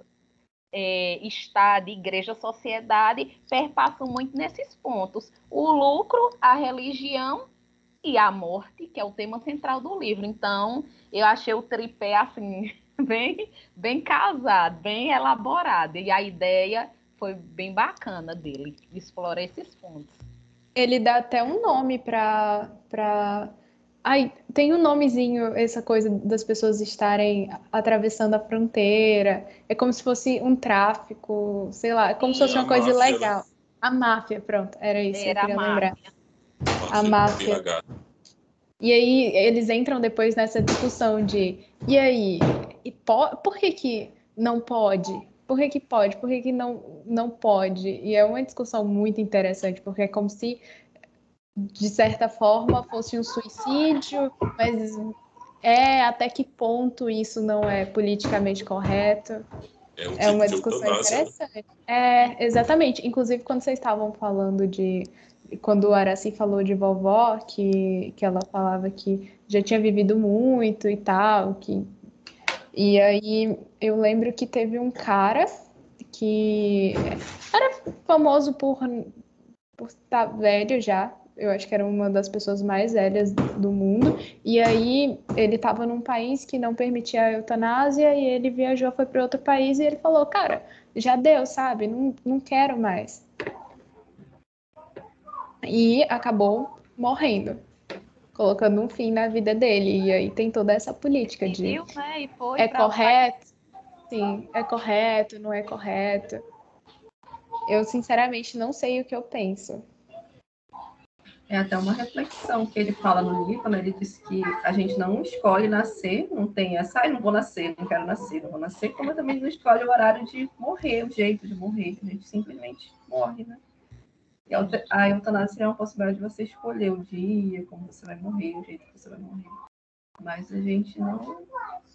é, Estado, igreja, sociedade, perpassam muito nesses pontos. O lucro, a religião e a morte, que é o tema central do livro. Então, eu achei o tripé assim, *laughs* bem, bem casado, bem elaborado. E a ideia foi bem bacana dele, de explorar esses pontos. Ele dá até um nome para Ai, tem um nomezinho, essa coisa das pessoas estarem atravessando a fronteira. É como se fosse um tráfico, sei lá, é como Sim, se fosse uma coisa máfia, ilegal. Né? A máfia, pronto, era isso era que eu queria lembrar. A máfia. E aí eles entram depois nessa discussão de e aí, e po por que, que não pode? Por que, que pode? Por que, que não, não pode? E é uma discussão muito interessante, porque é como se de certa forma fosse um suicídio, mas é até que ponto isso não é politicamente correto? É, um é uma discussão né? interessante. É, exatamente. Inclusive, quando vocês estavam falando de. Quando o Araci falou de vovó, que, que ela falava que já tinha vivido muito e tal, que. E aí eu lembro que teve um cara que era famoso por, por estar velho já, eu acho que era uma das pessoas mais velhas do mundo. E aí ele estava num país que não permitia a eutanásia e ele viajou, foi para outro país e ele falou: Cara, já deu, sabe? Não, não quero mais. E acabou morrendo, colocando um fim na vida dele. E aí tem toda essa política de. Viu, né? é correto? Sim, é correto, não é correto. Eu, sinceramente, não sei o que eu penso é até uma reflexão que ele fala no livro, né? ele diz que a gente não escolhe nascer, não tem essa, ah, não vou nascer, não quero nascer, não vou nascer, como também não escolhe o horário de morrer, o jeito de morrer, a gente simplesmente morre, né? E a eutanásia é uma possibilidade de você escolher o dia, como você vai morrer, o jeito que você vai morrer. Mas a gente não,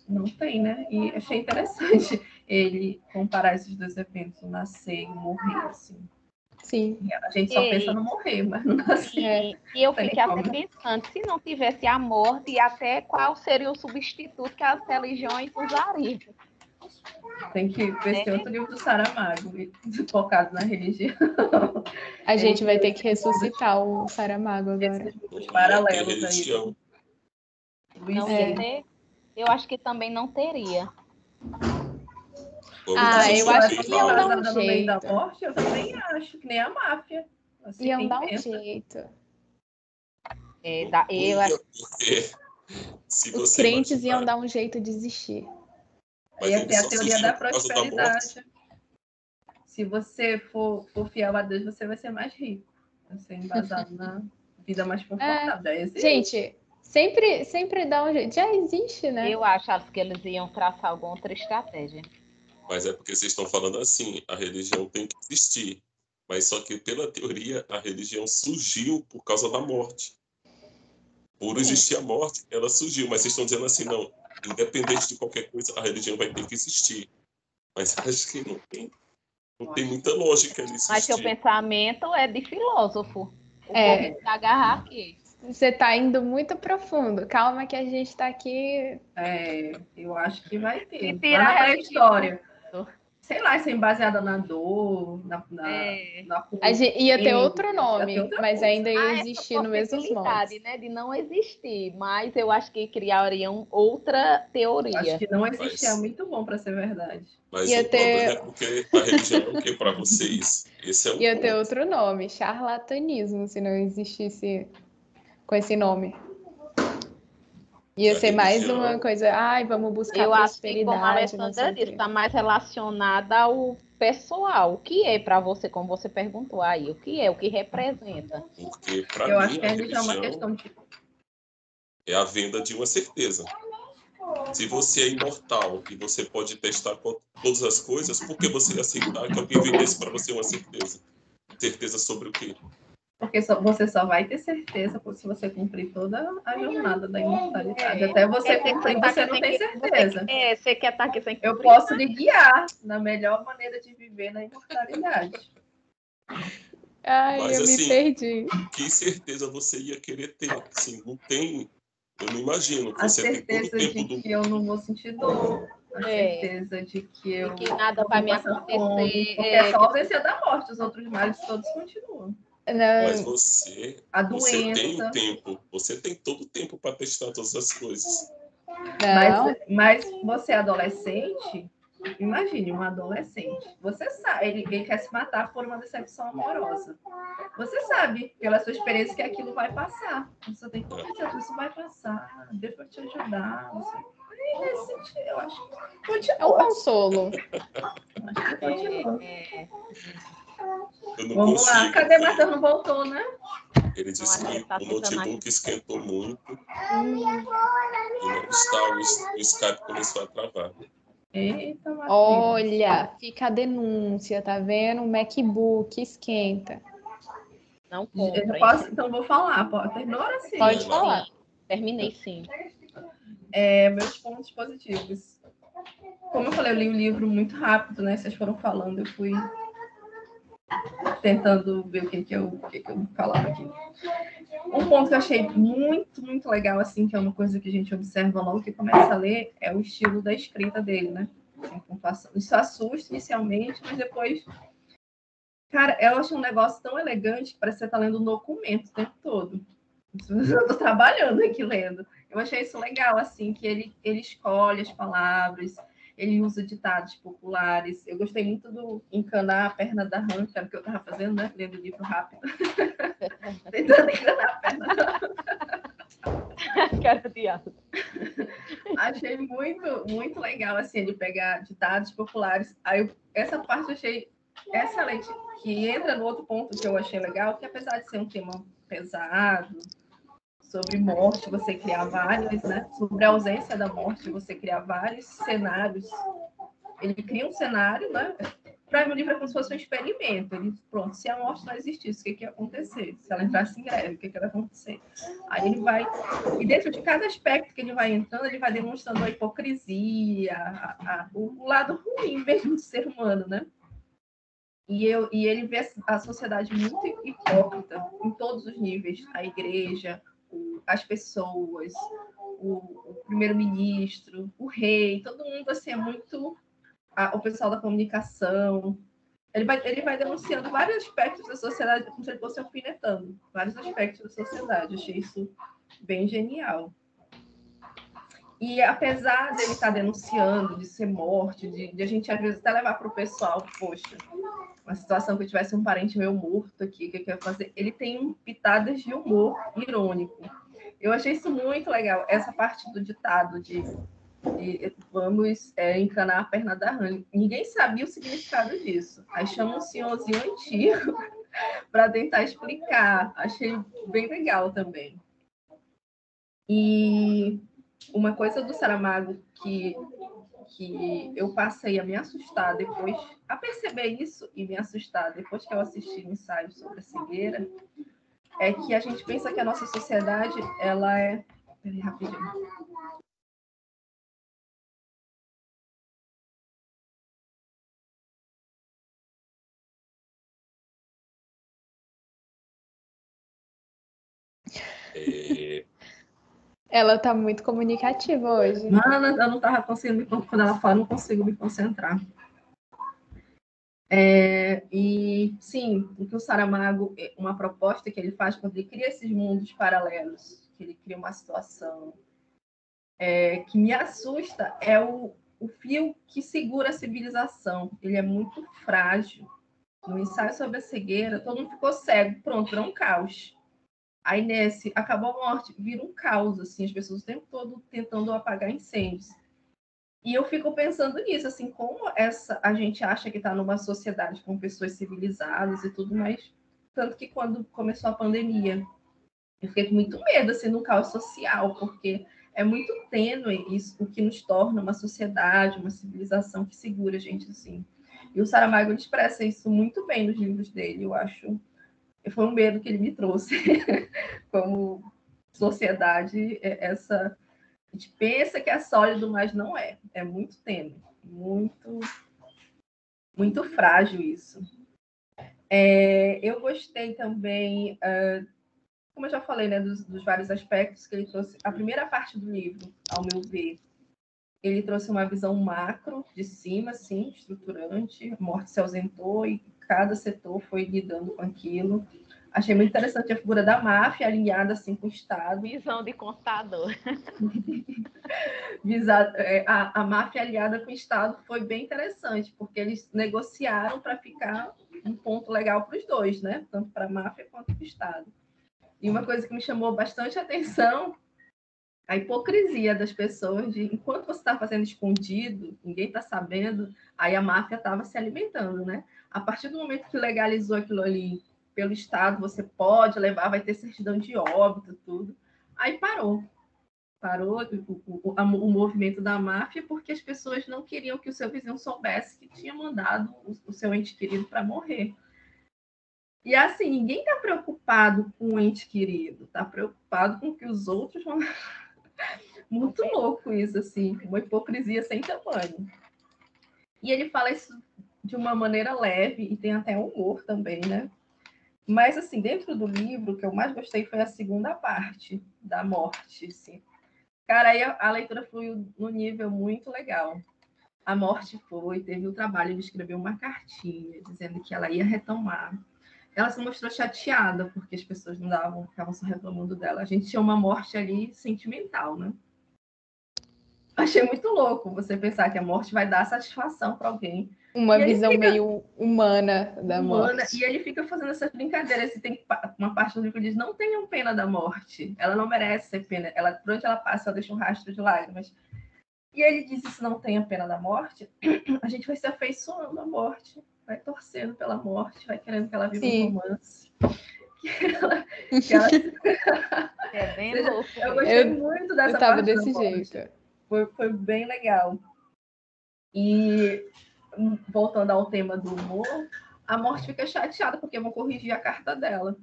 não tem, né? E achei interessante *laughs* ele comparar esses dois eventos, o nascer e o morrer, assim. Sim. A gente só e... pensa no morrer, mas não nascer. É. E eu fiquei até pensando, se não tivesse a morte, até qual seria o substituto que as religiões usariam? Tem que ver se é. outro livro do Saramago, focado na religião. A gente vai ter que ressuscitar o Saramago agora. Os paralelos aí. Não é. Eu acho que também não teria. Ah, eu acho que iam dar um jeito. Da morte, eu também acho, que nem a máfia. Assim, iam dar um jeito. É, da, eu acho... Os crentes iam dar um jeito de existir. Mas Ia ter a teoria da prosperidade. Da Se você for, for fiel a Deus, você vai ser mais rico. Vai ser embasado na vida mais *laughs* confortável. É, gente, sempre, sempre dá um jeito. Já existe, né? Eu achava que eles iam traçar alguma outra estratégia. Mas é porque vocês estão falando assim, a religião tem que existir. Mas só que, pela teoria, a religião surgiu por causa da morte. Por existir a morte, ela surgiu. Mas vocês estão dizendo assim, não, independente de qualquer coisa, a religião vai ter que existir. Mas *laughs* acho que não tem, não tem muita lógica nisso. Mas seu pensamento é de filósofo. O É. agarrar aqui. Você tá indo muito profundo. Calma que a gente tá aqui. É, eu acho que vai ter. Se Lá tirar na a pré-história. Sei lá, sem baseada na dor, na, na, É. na A gente ia ter outro nome, ter mas coisa. ainda ia essa existir no mesmo possibilidade, moldes. né, de não existir, mas eu acho que criariam outra teoria. Acho que não existe, é Mas- muito bom para ser verdade. Mas Ia o ter- é porque a religião é o que para vocês? Esse é o Ia ter ponto. outro nome, charlatanismo, se não existisse com esse nome. Ia ser mais uma coisa, ai, vamos buscar Eu acho que, como a Alessandra disse, está mais relacionada ao pessoal. O que é para você, como você perguntou aí, o que é, o que representa? Porque para eu mim acho que a religião é uma questão de. é a venda de uma certeza. Se você é imortal e você pode testar todas as coisas, por que você ia aceitar que alguém vendesse para você uma certeza? Certeza sobre o quê? Porque só- você só vai ter certeza se você cumprir toda a jornada da imortalidade. É, Até você que cumprir, tá você não tem que- certeza. É, você quer estar aqui sem Eu posso lhe guiar na melhor maneira de viver na imortalidade. Ai, Mas eu assim, me perdi. Que certeza você ia querer ter? Assim, não tem. Eu não imagino. A Você tem todo o certeza tempo de do que eu não vou sentir dor. A É. certeza de que eu que nada vai me acontecer. Porque é, é só a ausência da morte, os outros males todos continuam. Mas Não, você, A você tem o tempo. Você tem todo o tempo para testar todas as coisas. não. Mas, mas você é adolescente, imagine um adolescente. Você sabe, ele, ele quer se matar por uma decepção amorosa. Você sabe, pela sua experiência, que aquilo vai passar. Você tem que convencer, isso vai passar, Deus vai te ajudar. Você... Nesse sentido, eu acho que É um continua. consolo. Acho que continua. é, Eu não Vamos consigo. lá, cadê ver. Matheus? Não voltou, né? Ele disse Não, a que tá o notebook aqui. esquentou muito e não está, o, o Skype começou a travar. Eita, Matheus. Olha, fica a denúncia, tá vendo? O MacBook esquenta. não Eu compra. não posso, então vou falar. Pode, terminou agora sim. Pode falar. Terminei sim. É, meus pontos positivos. Como eu falei, eu li o livro muito rápido, né? Vocês foram falando, eu fui tentando ver o que, que, eu, o que, que eu falava aqui. Um ponto que eu achei muito, muito legal, assim, que é uma coisa que a gente observa logo que começa a ler, é o estilo da escrita dele, né? Pontuação. Isso assusta inicialmente, mas depois. Cara, eu achei um negócio tão elegante que parece que você está lendo um documento o tempo todo. *laughs* Eu estou trabalhando aqui lendo. Eu achei isso legal, assim, que ele, ele escolhe as palavras, ele usa ditados populares. Eu gostei muito do encanar a perna da rã, que era o que eu estava fazendo, né? Lendo o livro rápido. *laughs* Tentando encanar a perna da rã. *laughs* Cara de. Achei muito, muito legal, assim, ele pegar ditados populares. Aí, eu- essa parte eu achei excelente, que entra no outro ponto que eu achei legal, que apesar de ser um tema pesado, sobre morte, você criar vários, né? Sobre a ausência da morte, você criar vários cenários. Ele cria um cenário, né? Para o livro é como se fosse um experimento. Ele, pronto, se a morte não existisse, o que, que ia acontecer? Se ela entrasse em greve, o que, que ia acontecer? Aí ele vai. E dentro de cada aspecto que ele vai entrando, ele vai demonstrando a hipocrisia, a- a- o lado ruim mesmo do ser humano, né? E, eu, e ele vê a sociedade muito hipócrita em todos os níveis. A igreja, as pessoas, o, o primeiro-ministro, o rei, todo mundo assim é muito a- o pessoal da comunicação. Ele vai, ele vai denunciando vários aspectos da sociedade, como se ele fosse alfinetando vários aspectos da sociedade. Eu achei isso bem genial. E apesar dele estar denunciando, de ser morte, de, de a gente às vezes até levar para o pessoal, poxa, uma situação que eu tivesse um parente meu morto aqui, o que, eu ia fazer? Ele tem pitadas de humor irônico. Eu achei isso muito legal, essa parte do ditado de, de vamos é, encanar a perna da rã. Ninguém sabia o significado disso. Aí chama um senhorzinho antigo *laughs* para tentar explicar. Achei bem legal também. E uma coisa do Saramago que, que eu passei a me assustar depois, a perceber isso e me assustar depois que eu assisti o ensaio sobre a cegueira, é que a gente pensa que a nossa sociedade ela é. Peraí, rapidinho. É, é... Ela tá muito comunicativa hoje. Mano, eu não tava conseguindo, quando ela fala, não consigo me concentrar. É, e sim, o que o Saramago, é, uma proposta que ele faz quando ele cria esses mundos paralelos, que ele cria uma situação é, que me assusta, é o, o fio que segura a civilização. Ele é muito frágil. No ensaio sobre a cegueira, todo mundo ficou cego, pronto, era um caos. Aí nesse, acabou a morte, vira um caos, assim, as pessoas o tempo todo tentando apagar incêndios. E eu fico pensando nisso, assim, como essa a gente acha que está numa sociedade com pessoas civilizadas e tudo mais, tanto que quando começou a pandemia, eu fiquei com muito medo, assim, no caos social, porque é muito tênue isso, o que nos torna uma sociedade, uma civilização que segura a gente, assim. E o Saramago expressa isso muito bem nos livros dele, eu acho. Foi um medo que ele me trouxe *laughs* como sociedade, é, essa a gente pensa que é sólido, mas não é. É muito tênue, muito, muito frágil isso. É, eu gostei também, uh, como eu já falei, né, dos, dos, vários aspectos que ele trouxe. A primeira parte do livro, ao meu ver, ele trouxe uma visão macro, de cima, assim, estruturante. A morte se ausentou e cada setor foi lidando com aquilo. Achei muito interessante a figura da máfia alinhada assim com o Estado. Visão de contador. *laughs* É, a, a máfia aliada com o Estado foi bem interessante, porque eles negociaram para ficar um ponto legal para os dois, né? Tanto para a máfia quanto para o Estado. E uma coisa que me chamou bastante atenção a hipocrisia das pessoas de enquanto você está fazendo escondido, ninguém está sabendo, aí a máfia estava se alimentando, né? A partir do momento que legalizou aquilo ali pelo Estado, você pode levar, vai ter certidão de óbito, tudo. Aí parou. Parou o, o, o, movimento da máfia porque as pessoas não queriam que o seu vizinho soubesse que tinha mandado o, o seu ente querido para morrer. E assim, ninguém está preocupado com o ente querido, está preocupado com o que os outros vão. *laughs* Muito louco isso, assim, uma hipocrisia sem tamanho. E ele fala isso de uma maneira leve e tem até humor também, né? Mas, assim, dentro do livro, o que eu mais gostei foi a segunda parte da morte. Assim. Cara, aí a, leitura fluiu num nível muito legal. A morte foi, teve o trabalho de escrever uma cartinha dizendo que ela ia retomar. Ela se mostrou chateada porque as pessoas não davam, ficavam só reclamando dela. A gente tinha uma morte ali sentimental, né? Achei muito louco você pensar que a morte vai dar satisfação para alguém uma visão fica... meio humana da humana, morte. E ele fica fazendo essas brincadeiras. E tem uma parte do livro que diz: não tenham pena da morte. Ela não merece ser pena. Ela, por onde ela passa, ela deixa um rastro de lágrimas. E ele diz: se não tenha pena da morte, *clears throat* a gente vai se afeiçoando à morte, vai torcendo pela morte, vai querendo que ela viva Sim. um romance. *laughs* Que ela, que ela... *laughs* É bem louco. Eu gostei eu, muito dessa eu tava desse jeito. Foi, foi bem legal. E voltando ao tema do humor, a morte fica chateada porque vão corrigir a carta dela.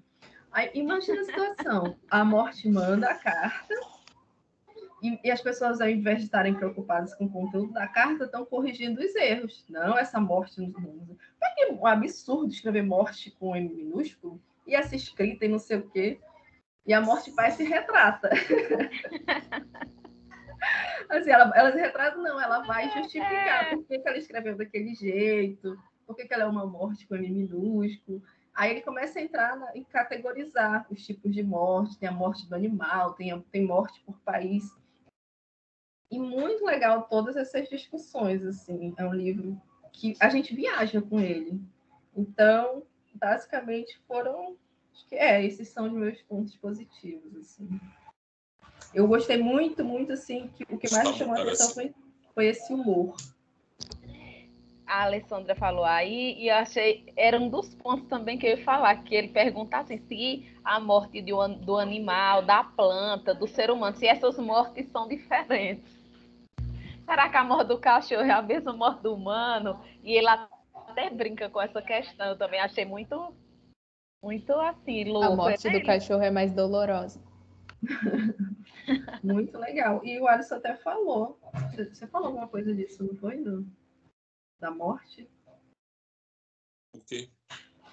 Aí, imagina a situação: a morte manda a carta e, e, as pessoas, ao invés de estarem preocupadas com o conteúdo da carta, estão corrigindo os erros. Não, essa morte nos mundos. É um absurdo escrever morte com M minúsculo e essa escrita e não sei o quê. E a morte pai se retrata. *laughs* Assim, ela, ela se retrata, não, ela vai justificar é. por que, que ela escreveu daquele jeito, por que, que ela é uma morte com M minúsculo. Aí ele começa a entrar na, em categorizar os tipos de morte, tem a morte do animal, tem, a, tem morte por país. E muito legal todas essas discussões, assim, é um livro que a gente viaja com ele. Então, basicamente foram, acho que é, esses são os meus pontos positivos, assim eu gostei muito, muito, assim, que o que mais me chamou a atenção foi, foi esse humor. A Alessandra falou aí, e eu achei, era um dos pontos também que eu ia falar, que ele perguntasse se a morte do, do animal, da planta, do ser humano, se essas mortes são diferentes. Será que a morte do cachorro é a mesma morte do humano? E ele até brinca com essa questão, eu também achei muito, muito assim, louco. A morte do cachorro é mais dolorosa. *laughs* Muito legal. E o Alisson até falou. Você falou alguma coisa disso, não foi? Do, da morte? O quê?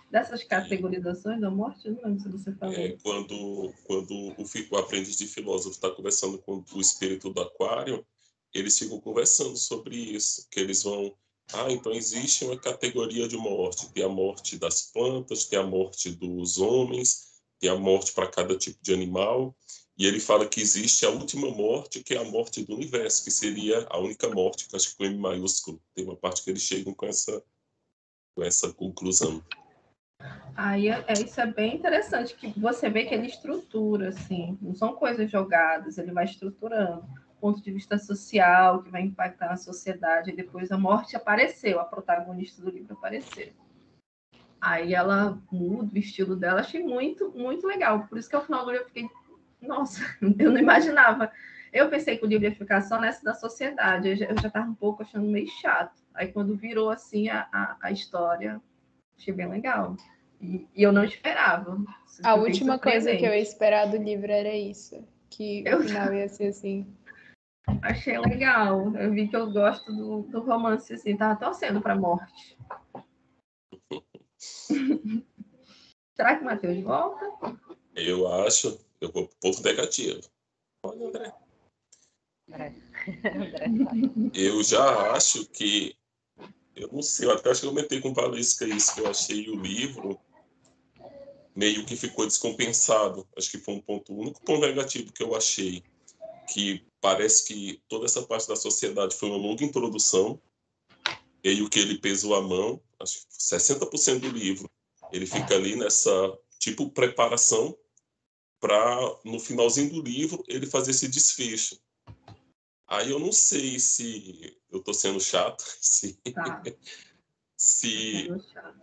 dessas categorizações da morte? Não lembro se você falou. É, quando, quando o, o aprendiz de filósofo está conversando com o espírito do aquário, eles ficam conversando sobre isso, que eles vão ah, então existe uma categoria de morte. Tem a morte das plantas, tem a morte dos homens, tem a morte para cada tipo de animal. E ele fala que existe a última morte, que é a morte do universo, que seria a única morte, que acho que com M maiúsculo. Tem uma parte que eles chegam com essa, com essa conclusão. Aí é, é, isso é bem interessante, que você vê que ele estrutura, assim, não são coisas jogadas, ele vai estruturando ponto de vista social, que vai impactar na sociedade. E depois a morte apareceu, a protagonista do livro apareceu. Aí ela muda o estilo dela, achei muito, muito legal. Por isso que ao final do livro eu fiquei, nossa, *laughs* eu não imaginava. Eu pensei que o livro ia ficar só nessa da sociedade, eu já estava um pouco achando meio chato. Aí quando virou assim a, a, a história, achei bem legal. E, e eu não esperava. A última coisa que eu ia esperar do livro era isso. Que eu... o final ia ser assim. Achei legal. Eu vi que eu gosto do, do romance, assim, tava torcendo pra morte. *laughs* Será que o Matheus volta? Eu acho. Eu vou pro ponto negativo. Olha, André. André. *laughs* eu já acho que. Eu não sei, eu até acho que eu comentei com o Valesca isso, que eu achei o livro meio que ficou descompensado. Acho que foi um ponto, o único ponto negativo que eu achei que parece que toda essa parte da sociedade foi uma longa introdução, e o que ele pesou a mão, acho que 60% do livro, ele fica ali nessa, tipo, preparação para, no finalzinho do livro, ele fazer esse desfecho. Aí eu não sei se eu estou sendo chato, *laughs* se... Tá. se... Tá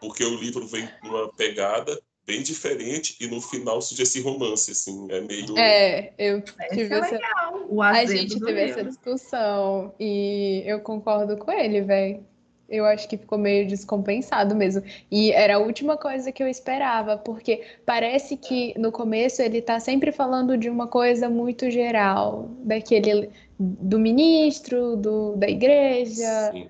porque o livro vem com uma pegada bem diferente e no final surge esse romance, assim, é meio... É, eu tive é essa... Legal, a gente teve essa discussão e eu concordo com ele, velho. Eu acho que ficou meio descompensado mesmo. E era a última coisa que eu esperava, porque parece que no começo ele tá sempre falando de uma coisa muito geral, daquele do ministro, do, da igreja, Sim.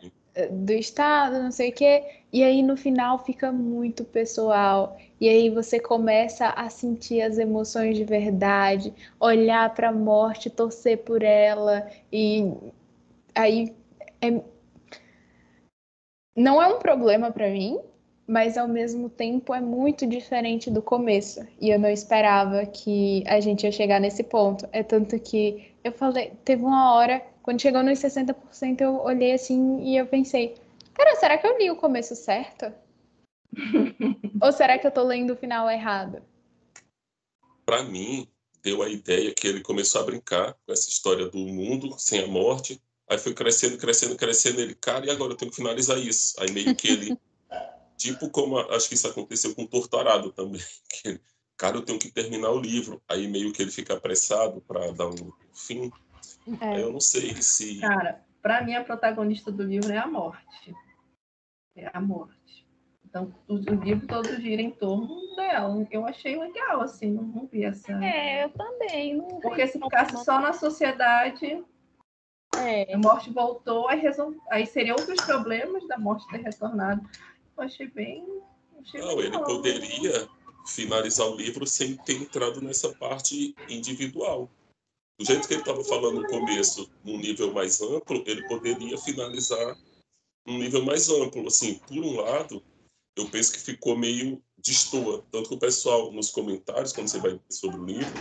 do Estado, não sei o quê. E aí no final fica muito pessoal. E aí você começa a sentir as emoções de verdade, olhar para a morte, torcer por ela e aí é... não é um problema para mim, mas ao mesmo tempo é muito diferente do começo. E eu não esperava que a gente ia chegar nesse ponto. É tanto que eu falei, teve uma hora, quando chegou nos 60%, eu olhei assim e eu pensei, cara, será que eu li o começo certo? *laughs* Ou será que eu tô lendo o final errado? Para mim, deu a ideia que ele começou a brincar com essa história do mundo sem a morte. Aí foi crescendo, crescendo, crescendo. Ele, cara, e agora eu tenho que finalizar isso. Aí meio que ele, *laughs* tipo como acho que isso aconteceu com o Torturado também. *laughs* Que ele, cara, eu tenho que terminar o livro. Aí meio que ele fica apressado para dar um fim. É. Eu não sei se. Cara, para mim a protagonista do livro é a morte. É a morte. Então, o, o livro todo gira em torno dela. Eu achei legal, assim, não, não vi essa. É, eu também. Não Porque se ficasse só na sociedade, é. a morte voltou, aí, resol... aí seriam outros problemas da morte ter retornado. Eu achei bem. Achei não, legal. ele poderia finalizar o livro sem ter entrado nessa parte individual. Do jeito que ele estava falando no começo, num nível mais amplo, ele poderia finalizar num nível mais amplo. Assim, por um lado, eu penso que ficou meio destoa. Tanto que o pessoal, nos comentários, quando você vai sobre o livro,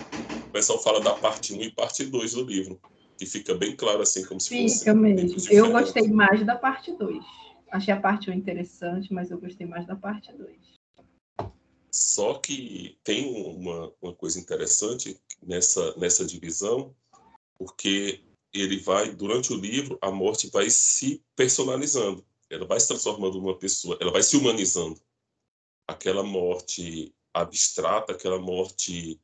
o pessoal fala da parte 1 e parte 2 do livro. Que fica bem claro, assim, como se fica fosse. Fica mesmo. Eu gostei mais da parte 2. Achei a parte 1 interessante, mas eu gostei mais da parte 2. Só que tem uma, uma coisa interessante nessa, nessa divisão, porque ele vai, durante o livro, a morte vai se personalizando ela vai se transformando numa pessoa, ela vai se humanizando. Aquela morte abstrata, aquela morte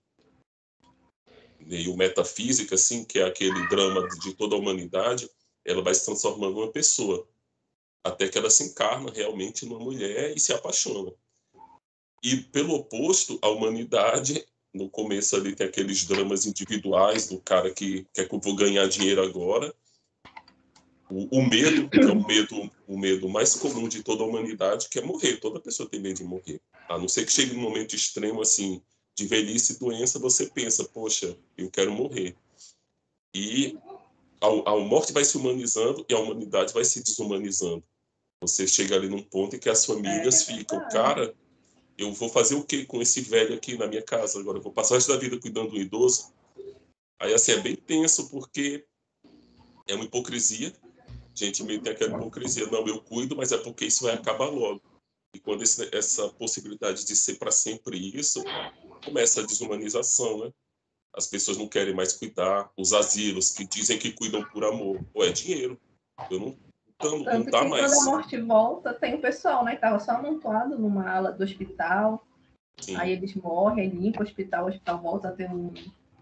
meio metafísica, assim, que é aquele drama de toda a humanidade, ela vai se transformando numa pessoa, até que ela se encarna realmente numa mulher e se apaixona. E pelo oposto, a humanidade, no começo ali tem aqueles dramas individuais do cara que quer que eu vou ganhar dinheiro agora, o, o, medo, que é o medo, o medo mais comum de toda a humanidade, que é morrer. Toda pessoa tem medo de morrer. A não ser que chegue num momento extremo assim, de velhice e doença, você pensa, poxa, eu quero morrer. E a, a morte vai se humanizando e a humanidade vai se desumanizando. Você chega ali num ponto em que as famílias é, ficam, cara, eu vou fazer o que com esse velho aqui na minha casa? Agora eu vou passar o resto da vida cuidando do idoso? Aí, assim, é bem tenso, porque é uma hipocrisia. A gente meio tem aquela hipocrisia, não, eu cuido, mas é porque isso vai acabar logo. E quando esse, essa possibilidade de ser para sempre isso, começa a desumanização, né? As pessoas não querem mais cuidar. Os asilos que dizem que cuidam por amor. Ou é dinheiro. Eu não, então, não tá mais. Quando a morte volta, tem o pessoal, né? Que tava só amontoado numa ala do hospital. Sim. Aí eles morrem, limpa o hospital, o hospital volta a ter um,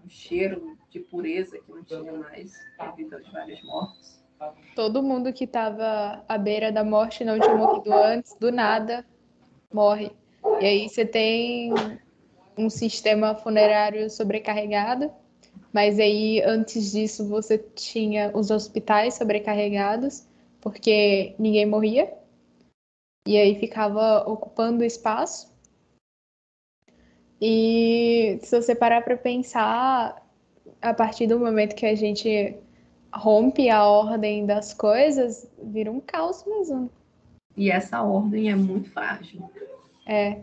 um cheiro de pureza que não tinha mais devido aos vários mortos. Todo mundo que estava à beira da morte não tinha morrido antes, do nada morre. E aí você tem um sistema funerário sobrecarregado, mas aí antes disso você tinha os hospitais sobrecarregados porque ninguém morria. E aí ficava ocupando espaço. E se você parar para pensar, a partir do momento que a gente rompe a ordem das coisas, vira um caos mesmo. E essa ordem é muito frágil. É.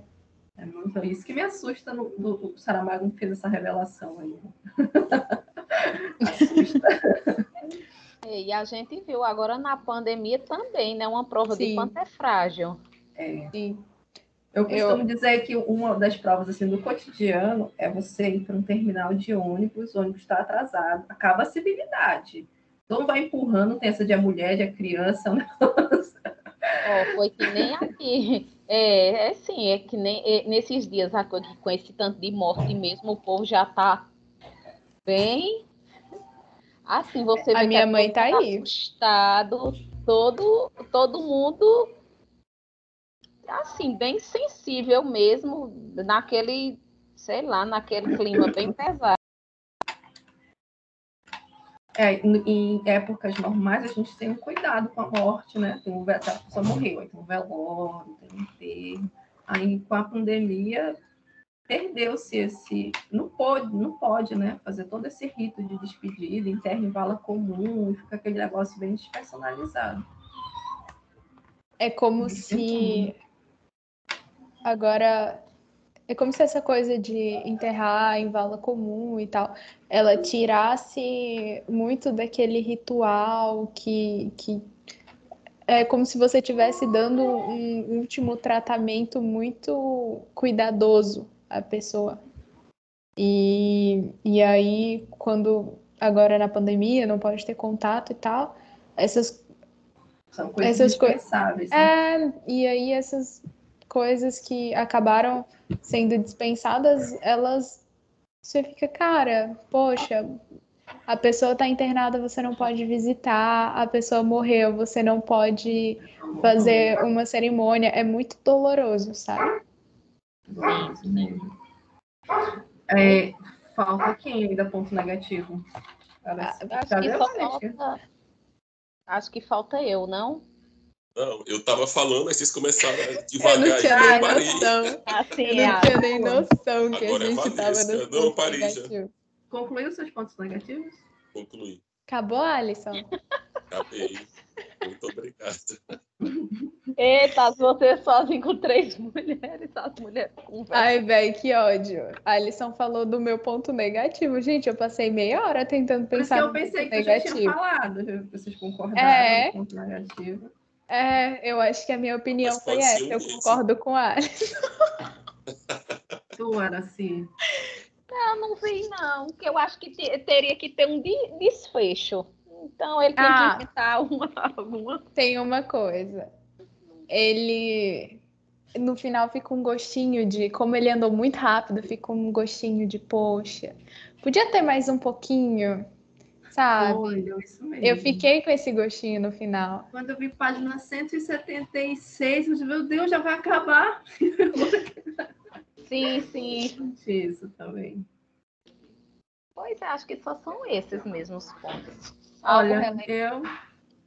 É muito isso que me assusta no, no, o Saramago fez essa revelação aí. assusta. *laughs* E a gente viu agora na pandemia também, né? Uma prova Sim. de quanto é frágil. É. Sim. Eu costumo eu... dizer que uma das provas assim, do cotidiano é você ir para um terminal de ônibus, o ônibus está atrasado, acaba a civilidade. Todo vai empurrando, tem essa de a mulher, de a criança, *laughs* um negócio. Oh, foi que nem aqui. É, é sim, é que nem é, nesses dias com esse tanto de morte mesmo, o povo já está bem Assim, você A minha mãe tá aí. Assustado, todo, todo mundo assim, bem sensível mesmo, naquele, sei lá, naquele clima bem pesado. É, em épocas normais a gente tem um cuidado com a morte, né? Tem um, a pessoa morreu, aí tem um velório, tem um enterro. Aí com a pandemia perdeu-se esse. Não pode, não pode, né? Fazer todo esse rito de despedida, enterro em vala comum, fica aquele negócio bem despersonalizado. É como se. Agora. É como se essa coisa de enterrar em vala comum e tal, ela tirasse muito daquele ritual que, que é como se você estivesse dando um último tratamento muito cuidadoso a pessoa. E, e aí, quando agora na pandemia não pode ter contato e tal, essas são coisas essas dispensáveis. Co né? É, e aí essas coisas que acabaram sendo dispensadas, elas você fica, cara, poxa, a pessoa está internada, você não pode visitar, a pessoa morreu, você não pode fazer uma cerimônia, é muito doloroso, sabe? É, falta quem ainda ponto negativo? Ah, acho, que falta, acho que falta eu, não? Não, eu tava falando, aí vocês começaram a devagar. *laughs* Eu não tinha nem noção. Assim, eu não tinha nem noção que Agora a gente é tava no Não, parei já. Concluiu seus pontos negativos? Concluí. Acabou, Alisson? Acabei. Muito obrigado. Eita, você sozinho com três mulheres, as mulheres conversam. Ai, velho, que ódio. A Alisson falou do meu ponto negativo. Gente, eu passei meia hora tentando pensar no ponto negativo. eu pensei que negativo. já tinha falado, vocês concordaram é... com o ponto negativo. É, eu acho que a minha opinião foi essa. Eu concordo com a Alisson. tu era assim. Não, não vi, não. Que eu acho que teria que ter um desfecho. Então ele tem ah, que inventar uma, alguma. Tem uma coisa. Ele no final fica um gostinho de, como ele andou muito rápido, fica um gostinho de, poxa, podia ter mais um pouquinho, sabe? Olha, isso mesmo. Eu fiquei com esse gostinho no final. Quando eu vi página 176, eu disse, meu Deus, já vai acabar. sim, sim. *laughs* Isso também. Pois é, acho que só são esses mesmos pontos. Olha, eu,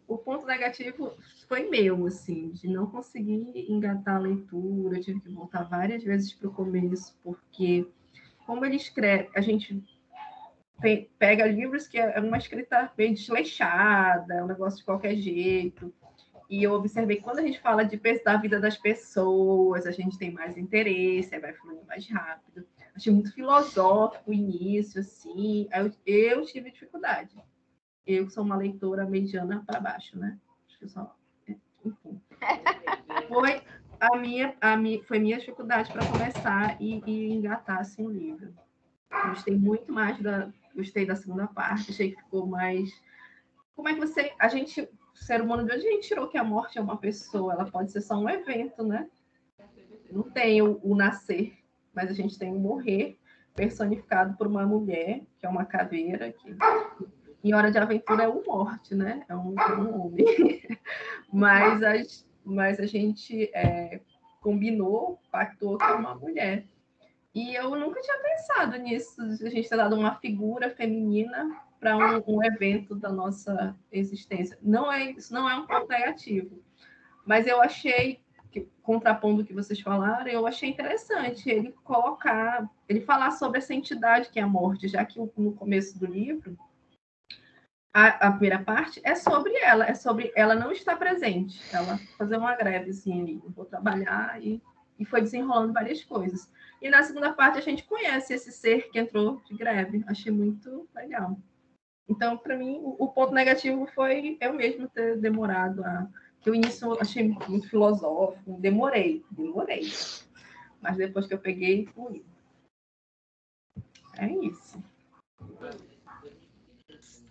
o ponto negativo foi meu, assim, de não conseguir engatar a leitura, eu tive que voltar várias vezes para o começo, porque como ele escreve, a gente pega livros que é uma escrita bem desleixada, é um negócio de qualquer jeito. E eu observei que quando a gente fala de da vida das pessoas, a gente tem mais interesse, aí vai falando mais rápido. Achei muito filosófico o início, assim. Eu, eu tive dificuldade. Eu que sou uma leitora mediana para baixo, né? Acho que só. Enfim. *laughs* Foi a minha, a minha, foi minha dificuldade para começar e, e engatar assim, o livro. Gostei muito mais da, gostei da segunda parte, achei que ficou mais. Como é que você. A gente, o ser humano de hoje, a gente tirou que a morte é uma pessoa, ela pode ser só um evento, né? Não tem o, o nascer, mas a gente tem o morrer personificado por uma mulher, que é uma caveira, que em Hora de Aventura é um morte, né? É um, é um homem. *laughs* mas, a, mas a gente é, combinou, pactou com uma mulher. E eu nunca tinha pensado nisso, a gente ter dado uma figura feminina para um, um, evento da nossa existência. Não é, isso não é um ponto negativo, mas eu achei, que, contrapondo o que vocês falaram, eu achei interessante ele colocar, ele falar sobre essa entidade que é a morte, já que no começo do livro, a, a primeira parte é sobre ela, é sobre ela não estar presente, ela fazer uma greve assim, ali, vou trabalhar e, e foi desenrolando várias coisas. E na segunda parte a gente conhece esse ser que entrou de greve. Achei muito legal. Então, para mim, o, ponto negativo foi eu mesmo ter demorado a. Que o início eu achei muito filosófico, demorei, demorei. Mas depois que eu peguei, fui. É isso.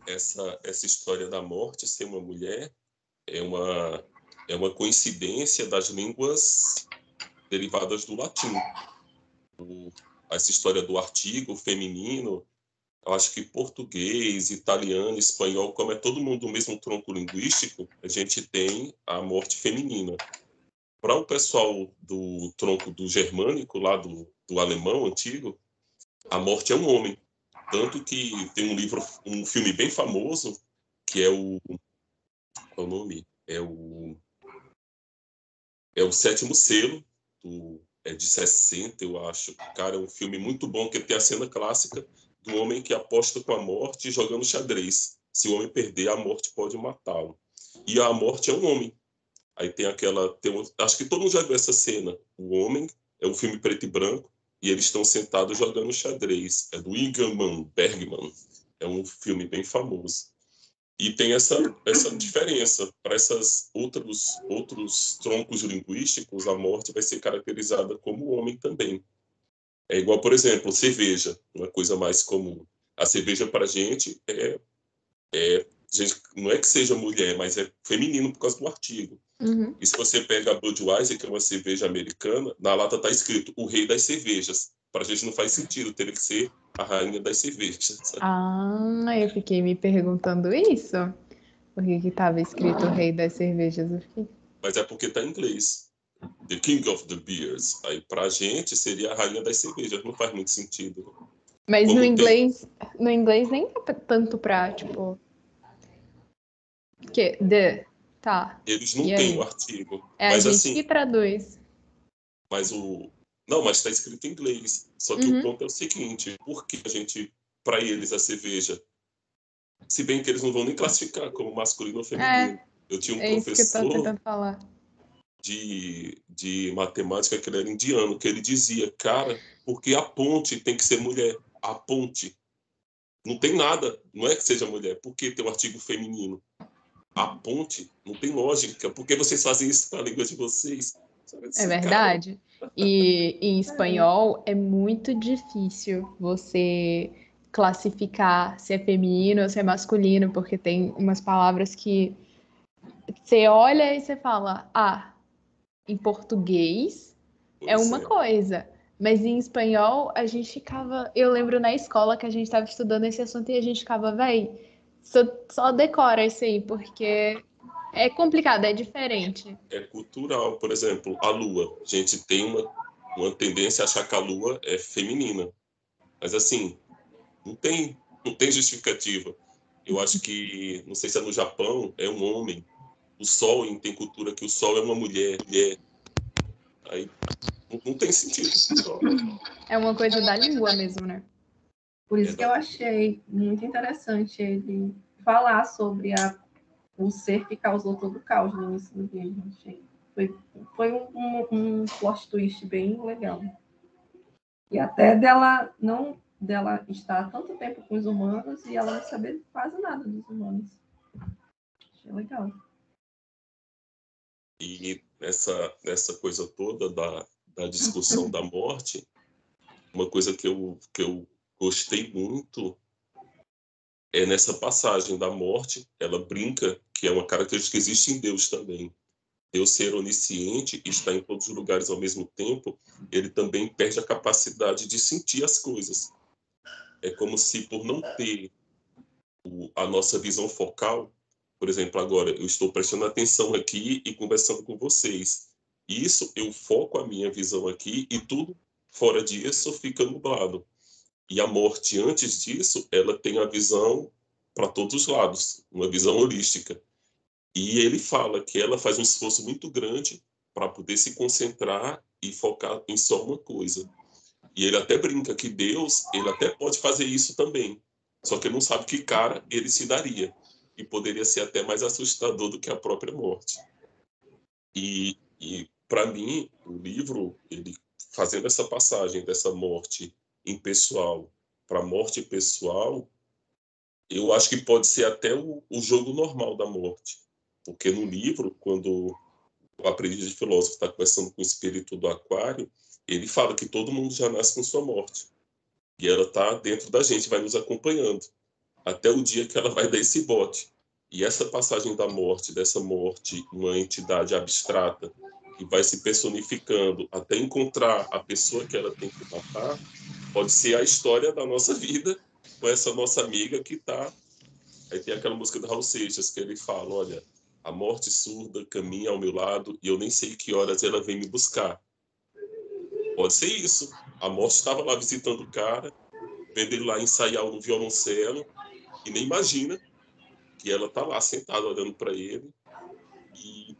Essa, essa história da morte ser uma mulher é uma, é uma coincidência das línguas derivadas do latim o, essa história do artigo feminino, eu acho que português, italiano, espanhol, como é todo mundo do mesmo tronco linguístico, a gente tem a morte feminina. Para o pessoal do tronco do germânico, lá do, do alemão antigo, a morte é um homem. Tanto que tem um livro, um filme bem famoso, que é o. Qual é o nome? É o. É o Sétimo Selo, do é de 60, eu acho. Cara, é um filme muito bom que tem a cena clássica do homem que aposta com a morte jogando xadrez. Se o homem perder, a morte pode matá-lo. E a morte é um homem. Aí tem aquela. Tem um, acho que todo mundo já viu essa cena. O homem é um filme preto e branco e eles estão sentados jogando xadrez. É do Ingman Bergman. É um filme bem famoso. E tem essa, essa diferença. Para esses outros, outros troncos linguísticos, a morte vai ser caracterizada como homem também. É igual, por exemplo, cerveja, uma coisa mais comum. A cerveja para a gente é, é gente, não é que seja mulher, mas é feminino por causa do artigo. Uhum. E se você pega a Budweiser, que é uma cerveja americana, na lata está escrito o rei das cervejas. Para a gente não faz sentido, teria que ser a rainha das cervejas. Ah, eu fiquei me perguntando isso. Por que estava escrito o rei das cervejas? Fiquei... Mas é porque está em inglês. The King of the Beers. Aí pra gente seria a rainha das cervejas. Não faz muito sentido. Mas Como no inglês, tem... no inglês nem é tanto pra, tipo. Que? The. Tá. Eles não têm o artigo. É mas, a gente assim, que traduz. Mas o, não, mas está escrito em inglês. Só que uhum. o ponto é o seguinte: por que a gente, para eles, a cerveja? Se bem que eles não vão nem classificar como masculino ou feminino. É, eu tinha um é professor de, de matemática que ele era indiano, que ele dizia, cara, porque a ponte tem que ser mulher. A ponte. Não tem nada, não é que seja mulher, porque tem um artigo feminino. A ponte não tem lógica. Por que vocês fazem isso com a língua de vocês? É verdade. E em *laughs* espanhol é muito difícil você classificar se é feminino ou se é masculino, porque tem umas palavras que você olha e você fala, ah, em português é uma coisa, mas em espanhol a gente ficava. Eu lembro na escola que a gente estava estudando esse assunto e a gente ficava, véi, só, só decora isso aí, porque é complicado, é diferente. É cultural, por exemplo, a lua. A gente tem uma, uma tendência a achar que a lua é feminina. Mas assim, não tem, não tem justificativa. Eu acho que, não sei se é no Japão, é um homem. O sol, tem cultura que o sol é uma mulher. mulher. Aí não, não tem sentido. É uma coisa da língua mesmo, né? Por isso que eu achei muito interessante ele falar sobre a, o ser que causou todo o caos no início do livro. Achei. Foi, foi um, um, um plot twist bem legal. E até dela não dela estar tanto tempo com os humanos e ela não saber quase nada dos humanos. Achei legal. E essa, essa coisa toda da, da discussão da morte, uma coisa que eu, que eu gostei muito é nessa passagem da morte, ela brinca que é uma característica que existe em Deus também. Deus ser onisciente e estar em todos os lugares ao mesmo tempo, ele também perde a capacidade de sentir as coisas. É como se por não ter o, a nossa visão focal, por exemplo, agora eu estou prestando atenção aqui e conversando com vocês. Isso eu foco a minha visão aqui e tudo fora disso fica nublado. E a morte, antes disso, ela tem a visão para todos os lados, uma visão holística. E ele fala que ela faz um esforço muito grande para poder se concentrar e focar em só uma coisa. E ele até brinca que Deus, ele até pode fazer isso também, só que ele não sabe que cara ele se daria. E poderia ser até mais assustador do que a própria morte. E, e para mim, o livro, ele fazendo essa passagem dessa morte impessoal para morte pessoal, eu acho que pode ser até o, o, jogo normal da morte. Porque no livro, quando o aprendiz de filósofo está conversando com o espírito do aquário, ele fala que todo mundo já nasce com sua morte. E ela está dentro da gente, vai nos acompanhando. Até o dia que ela vai dar esse bote. E essa passagem da morte, dessa morte, uma entidade abstrata, que vai se personificando até encontrar a pessoa que ela tem que matar, pode ser a história da nossa vida com essa nossa amiga que está. Aí tem aquela música do Raul Seixas que ele fala: Olha, a morte surda caminha ao meu lado e eu nem sei que horas ela vem me buscar. Pode ser isso. A morte estava lá visitando o cara, vendo ele lá ensaiar no violoncelo e nem imagina que ela está lá sentada olhando para ele e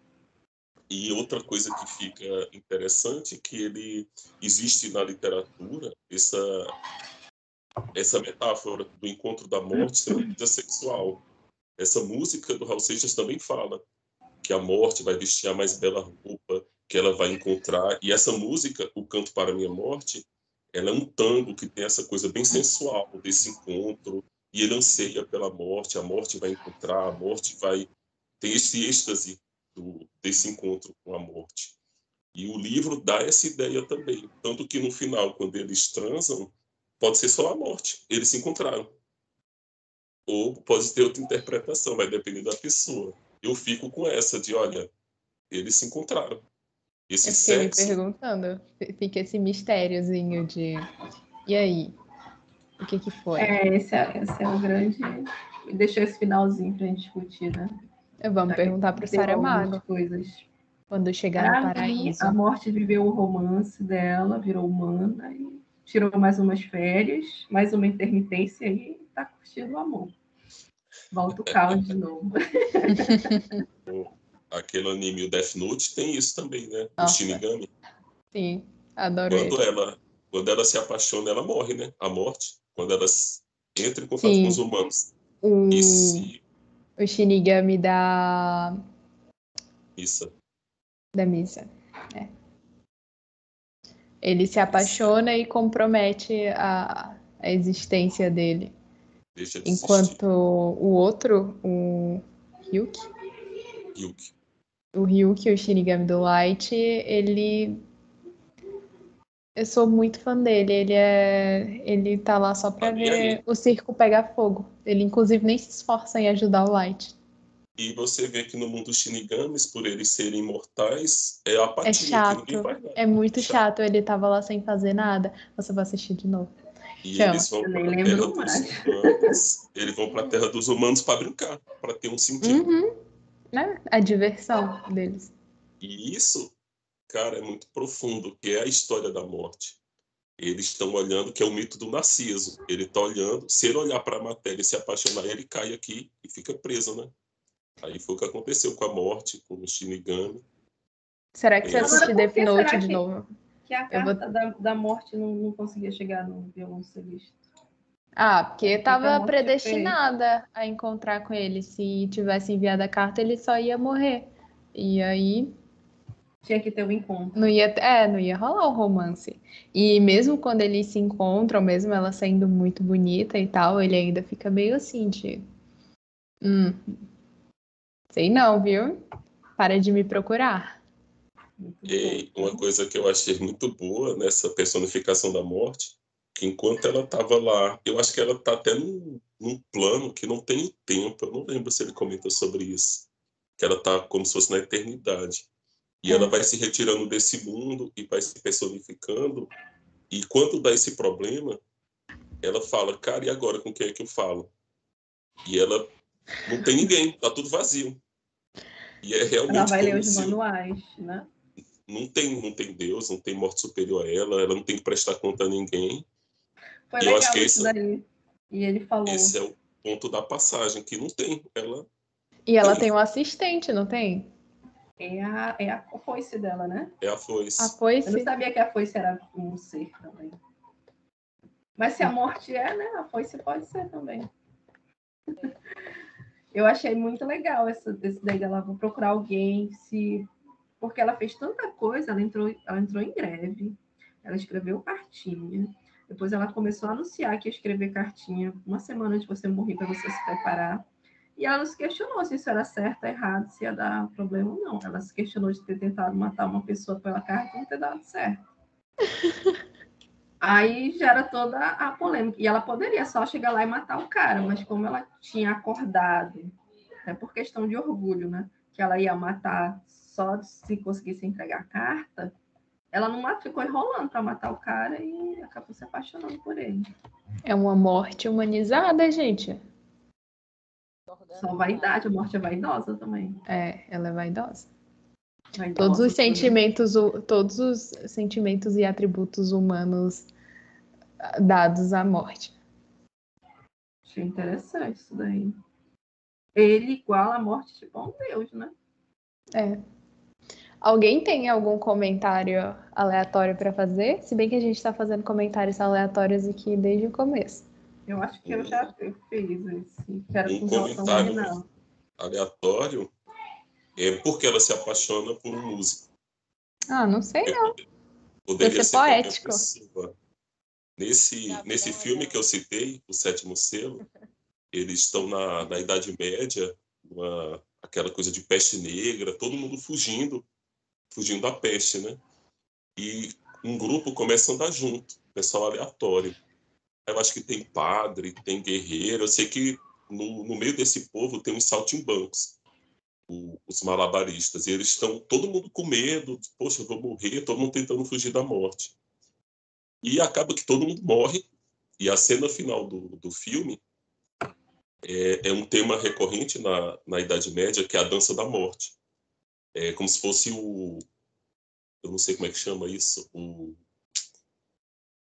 e outra coisa que fica interessante é que ele existe na literatura essa essa metáfora do encontro da morte sendo vida sexual. Essa música do Raul Seixas também fala que a morte vai vestir a mais bela roupa que ela vai encontrar. E essa música, O Canto para a Minha Morte, ela é um tango que tem essa coisa bem sensual desse encontro. E ele anseia pela morte, a morte vai encontrar, a morte vai ter esse êxtase do, desse encontro com a morte. E o livro dá essa ideia também. Tanto que no final, quando eles transam, pode ser só a morte. Eles se encontraram. Ou pode ter outra interpretação, vai depender da pessoa. Eu fico com essa de, olha, eles se encontraram. Esse Eu fiquei sexo... me perguntando. Fica esse mistériozinho de. E aí? O que que foi? É, esse é, esse é o grande. Deixou esse finalzinho pra gente discutir, né? Vamos tá perguntar para o Saramago. Coisas. Quando chegar pra no paraíso. Mim, a morte viveu o romance dela, virou humana e tirou mais umas férias, mais uma intermitência e está curtindo o amor. Volta o caos de novo. *laughs* Aquele anime, o Death Note, tem isso também, né? Nossa. O Shinigami. Sim, adoro quando ela Quando ela se apaixona, ela morre, né? A morte. Quando ela entra em contato Sim. com os humanos. O... E se o Shinigami da. Missa. Da missa. É. Ele se apaixona e compromete a, a existência dele. Deixa de Enquanto o outro, o Ryuki. Ryuki. O Ryuki, o Shinigami do Light, ele eu sou muito fã dele. Ele é. Ele tá lá só pra ver o circo pegar fogo. Ele, inclusive, nem se esforça em ajudar o Light. E você vê que no mundo dos Shinigamis, por eles serem imortais, é apatia. É chato. É muito chato. chato. Ele tava lá sem fazer nada. Você vai assistir de novo. E Chama. eles vão pra terra dos humanos. Eles vão pra terra dos humanos pra brincar, pra ter um sentido. Uhum. É a diversão deles. E isso cara, é muito profundo, que é a história da morte. eles estão olhando que é o mito do Narciso. Ele está olhando, se ele olhar para a matéria e se apaixonar, ele cai aqui e fica preso, né? Aí foi o que aconteceu com a morte, com o Shinigami. Será que você assistiu Death Note de novo? Que a carta vou... da, da morte não, não conseguia chegar no violoncelista. Ah, porque estava predestinada a encontrar com ele. Se tivesse enviado a carta, ele só ia morrer. E aí. Tinha que ter um encontro. Não ia, é, não ia rolar o romance. E mesmo quando eles se encontram, mesmo ela sendo muito bonita e tal, ele ainda fica meio assim de. Hum. Sei não, viu? Para de me procurar. E uma coisa que eu achei muito boa nessa personificação da morte que enquanto ela estava lá, eu acho que ela está até num, num, plano que não tem tempo, eu não lembro se ele comenta sobre isso, que ela está como se fosse na eternidade. E é. ela vai se retirando desse mundo e vai se personificando, e quando dá esse problema, ela fala, cara, e agora com quem é que eu falo? E ela não tem ninguém, tá tudo vazio. E é realmente. Ela vai ler os manuais, né? Não tem, não tem Deus, não tem morte superior a ela, ela não tem que prestar conta a ninguém. Foi e legal isso esse, daí. E ele falou. Esse é o ponto da passagem, que não tem. Ela. E ela tem um assistente, não tem? É a, é a foice dela, né? É a foice. A foice. Eu não sabia que a foice era um ser também. Mas se a morte é, né? A foice pode ser também. Eu achei muito legal essa, esse daí dela. Vou procurar alguém, se. Porque ela fez tanta coisa, ela entrou, ela entrou em greve, ela escreveu cartinha, depois ela começou a anunciar que ia escrever cartinha uma semana antes de você morrer para você se preparar. E ela não se questionou se isso era certo ou errado, se ia dar problema ou não. Ela se questionou de ter tentado matar uma pessoa pela carta e não ter dado certo. *laughs* Aí gera toda a polêmica. E ela poderia só chegar lá e matar o cara, mas como ela tinha acordado, até por questão de orgulho, né? Que ela ia matar só se conseguisse entregar a carta, ela não ficou enrolando para matar o cara e acabou se apaixonando por ele. É uma morte humanizada, gente. Só vaidade, a morte é vaidosa também. É, ela é vaidosa. vaidosa todos os sentimentos, todos os sentimentos e atributos humanos dados à morte. Achei interessante isso daí. Ele igual a morte, tipo, um deus, né? É. Alguém tem algum comentário aleatório para fazer? Se bem que a gente está fazendo comentários aleatórios aqui desde o começo. Eu acho que eu já fiz esse. Quero um comentário aleatório é porque ela se apaixona por um músico. Ah, não sei é, não. Poderia ser poético. Nesse, nesse filme que eu citei, O Sétimo Selo, *laughs* eles estão na, na Idade Média, uma, aquela coisa de peste negra, todo mundo fugindo fugindo da peste, né? E um grupo começa a andar junto, pessoal aleatório. Eu acho que tem padre, tem guerreiro. Eu sei que no, no meio desse povo tem os saltimbancos, o, os malabaristas. E eles estão, todo mundo com medo, poxa, eu vou morrer, todo mundo tentando fugir da morte. E acaba que todo mundo morre. E a cena final do, do filme é, é um tema recorrente na, na Idade Média, que é a dança da morte é como se fosse o. Eu não sei como é que chama isso. O,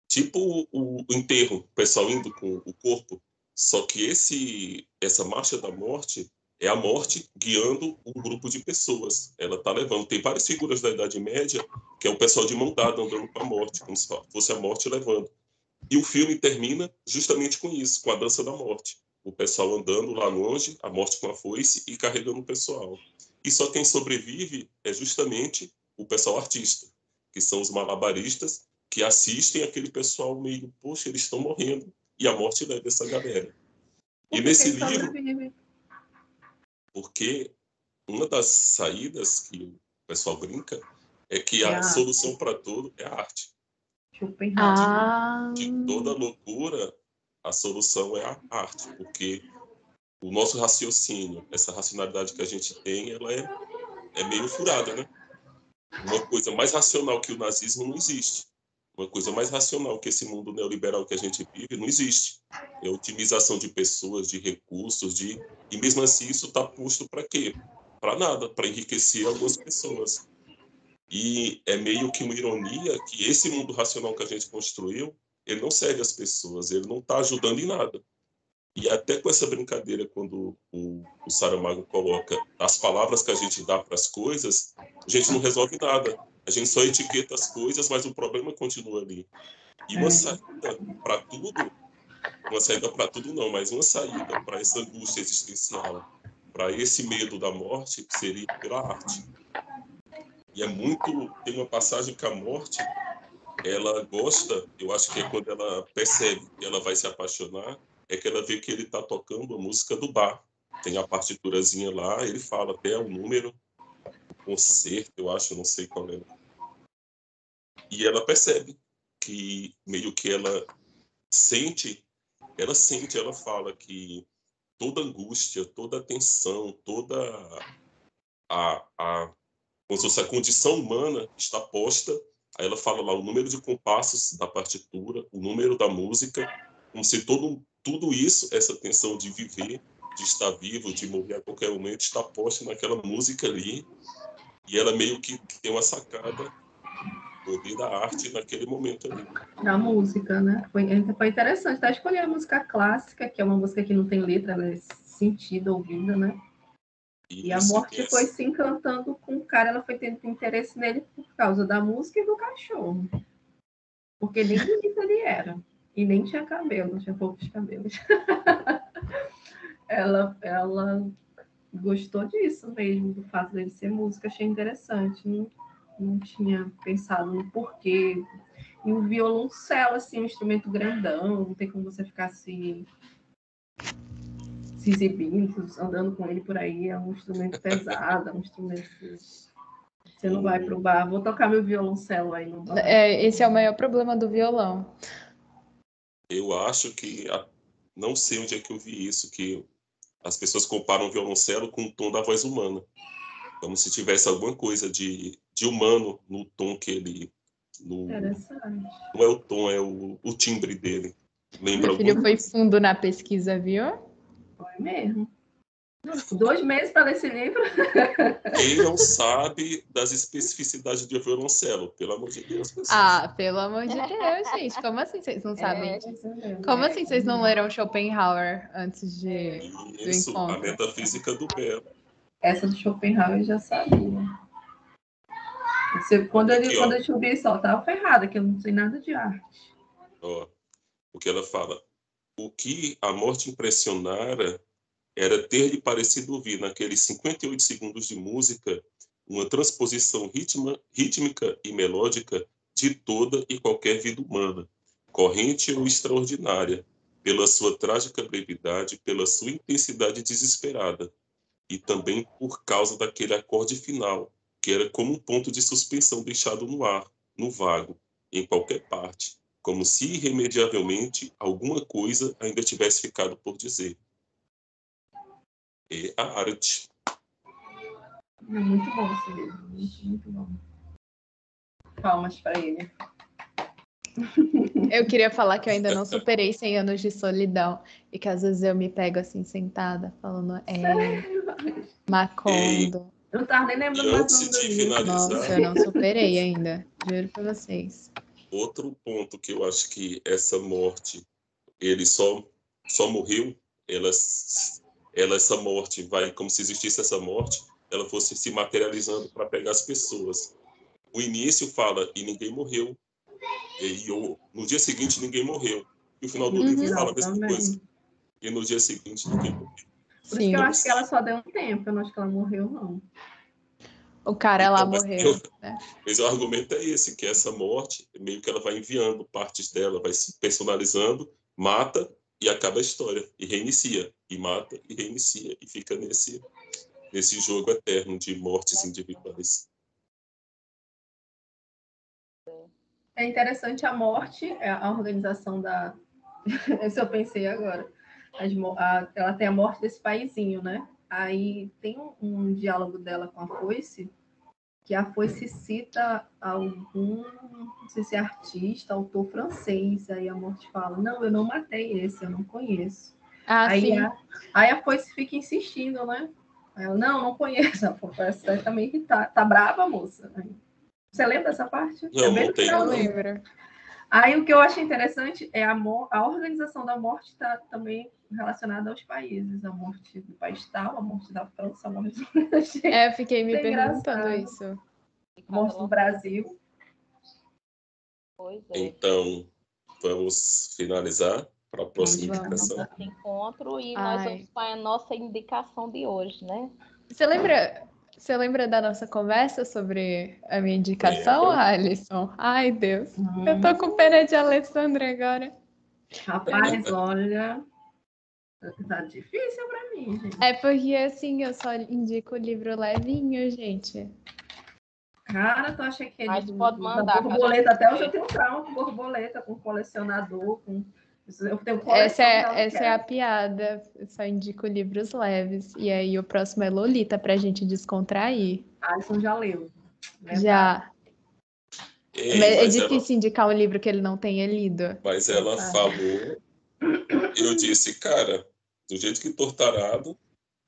tipo o, o enterro, o pessoal indo com o corpo. Só que esse, essa marcha da morte é a morte guiando um grupo de pessoas. Ela está levando. Tem várias figuras da Idade Média que é o pessoal de mão dada andando com a morte, como se fosse a morte levando. E o filme termina justamente com isso, com a dança da morte. O pessoal andando lá longe, a morte com a foice e carregando o pessoal. E só quem sobrevive é justamente o pessoal artista, que são os malabaristas que assistem aquele pessoal meio, poxa, eles estão morrendo. E a morte leva essa galera. e nesse livro. Porque uma das saídas que o pessoal brinca é que a solução para tudo é a arte. Ah. De toda loucura, a solução é a arte, porque o nosso raciocínio, essa racionalidade que a gente tem, ela é, é meio furada, né? Uma coisa mais racional que o nazismo não existe. Uma coisa mais racional que esse mundo neoliberal que a gente vive não existe. É otimização de pessoas, de recursos, de e mesmo assim isso está posto para quê? Para nada, para enriquecer algumas pessoas. E é meio que uma ironia que esse mundo racional que a gente construiu, ele não serve as pessoas, ele não está ajudando em nada. E até com essa brincadeira, quando o, o Saramago coloca as palavras que a gente dá para as coisas, a gente não resolve nada. A gente só etiqueta as coisas, mas o problema continua ali. E uma é. saída para tudo, uma saída para tudo não, mas uma saída para essa angústia existencial, para esse medo da morte, seria pela arte. E é muito. Tem uma passagem que a morte, ela gosta, eu acho que é quando ela percebe que ela vai se apaixonar, é que ela vê que ele está tocando a música do bar. Tem a partiturazinha lá, ele fala até o número, o concerto, eu acho, não sei qual é. E ela percebe que meio que ela sente, ela sente, ela fala que toda angústia, toda tensão, toda a, a como se fosse a condição humana está posta. Aí ela fala lá o número de compassos da partitura, o número da música, como se todo, tudo isso, essa tensão de viver, de estar vivo, de morrer a qualquer momento, está posta naquela música ali. E ela meio que tem uma sacada da arte naquele momento ali. Na música, né? Foi, foi interessante. Tá escolher a música clássica, que é uma música que não tem letra, ela é sentido, ouvida, né? E a morte foi se encantando com o cara, ela foi tendo interesse nele por causa da música e do cachorro. Porque nem bonito ele era. E nem tinha cabelo, tinha poucos cabelos. *laughs* ela, ela gostou disso mesmo, do fato dele ser música, achei interessante. Não, não tinha pensado no porquê. E o violoncelo, assim, um instrumento grandão, não tem como você ficar se se exibindo, andando com ele por aí, é um instrumento pesado, é um instrumento que você não vai pro bar, vou tocar meu violoncelo aí no bar. É, esse é o maior problema do violão. Eu acho que, não sei onde é que eu vi isso, que as pessoas comparam o violoncelo com o tom da voz humana, como se tivesse alguma coisa de, de humano no tom que ele... No, Interessante. Não é o tom, é o, o timbre dele. Lembra Meu filho foi fundo na pesquisa, viu? Foi mesmo. Dois meses para ler esse livro. *laughs* Quem não sabe das especificidades de violoncelo, pelo amor de Deus. Pessoas. Ah, pelo amor de Deus, gente. Como assim vocês não sabem? É, Como assim vocês não leram Schopenhauer antes de, Isso, do encontro? a metafísica do belo. Essa do Schopenhauer eu já sabia. Você, quando ele, Aqui, quando eu descobri isso, eu tava ferrada, que eu não sei nada de arte. Ó, o que ela fala, o que a morte impressionara era ter-lhe parecido ouvir naqueles 58 segundos de música uma transposição ritma, rítmica e melódica de toda e qualquer vida humana, corrente ou extraordinária, pela sua trágica brevidade, pela sua intensidade desesperada, e também por causa daquele acorde final, que era como um ponto de suspensão deixado no ar, no vago, em qualquer parte, como se irremediavelmente alguma coisa ainda tivesse ficado por dizer. E a arte. É muito bom esse livro, muito, muito bom. Palmas para ele. Eu queria falar que eu ainda não superei 100 anos de solidão e que às vezes eu me pego assim sentada falando é Macondo. Eu não tava nem lembrando mais do livro. Nossa, eu não superei ainda, juro para vocês. Outro ponto que eu acho que essa morte, ele só só morreu, ela, ela essa morte vai como se existisse essa morte, ela fosse se materializando para pegar as pessoas. O início fala e ninguém morreu, e eu, no dia seguinte ninguém morreu. E o final do uhum, livro fala a mesma também. coisa. E no dia seguinte ninguém morreu. Por isso que eu acho que ela só deu um tempo, eu não acho que ela morreu, não. O cara então, lá morreu. Eu, né? Mas o argumento é esse, que essa morte, meio que ela vai enviando partes dela, vai se personalizando, mata e acaba a história. E reinicia. E mata e reinicia. E fica nesse, nesse jogo eterno de mortes individuais. É interessante a morte, é a organização da. *laughs* Isso eu pensei agora. Ela tem a morte desse paizinho, né? Aí tem um, um, diálogo dela com a Foice, que a Foice cita algum, não sei se é artista, autor francês, aí a Morte fala, não, eu não matei esse, eu não conheço. Ah, aí, sim. A, aí a Foice fica insistindo, né? Aí ela, não, não conheço. *laughs* A Foice também que tá, tá brava, moça. Aí, Você lembra dessa parte? Não, é não tenho, Não finalzinho. lembro. Aí o que eu achei interessante é a, a organização da morte está também relacionada aos países. A morte do país tal, a morte da França, a morte do, *laughs* É, fiquei me É perguntando engraçado. isso. a morte do Brasil. Pois é. Então, vamos finalizar para a próxima Vamos. indicação. Nosso encontro e nós Ai. vamos para a nossa indicação de hoje, né? Você lembra, você lembra da nossa conversa sobre a minha indicação, Lembro. Alisson? Ai, Deus. Hum, Eu tô com pena de Alessandra agora. Rapaz, olha. Tá difícil pra mim, gente. É porque, assim, eu só indico o livro levinho, gente. Cara, tu acha que é Mas de pode da mandar, borboleta? Até hoje eu tenho trauma com borboleta, com colecionador, com. Eu tenho Essa é, essa é a piada. Eu só indico livros leves. E aí o próximo é Lolita, pra gente descontrair. Alisson já leu. né? Já. Ei, Mas é mas, ela, difícil indicar um livro que ele não tenha lido. mas ela Ah. falou, eu disse, cara, do jeito que Tortarado,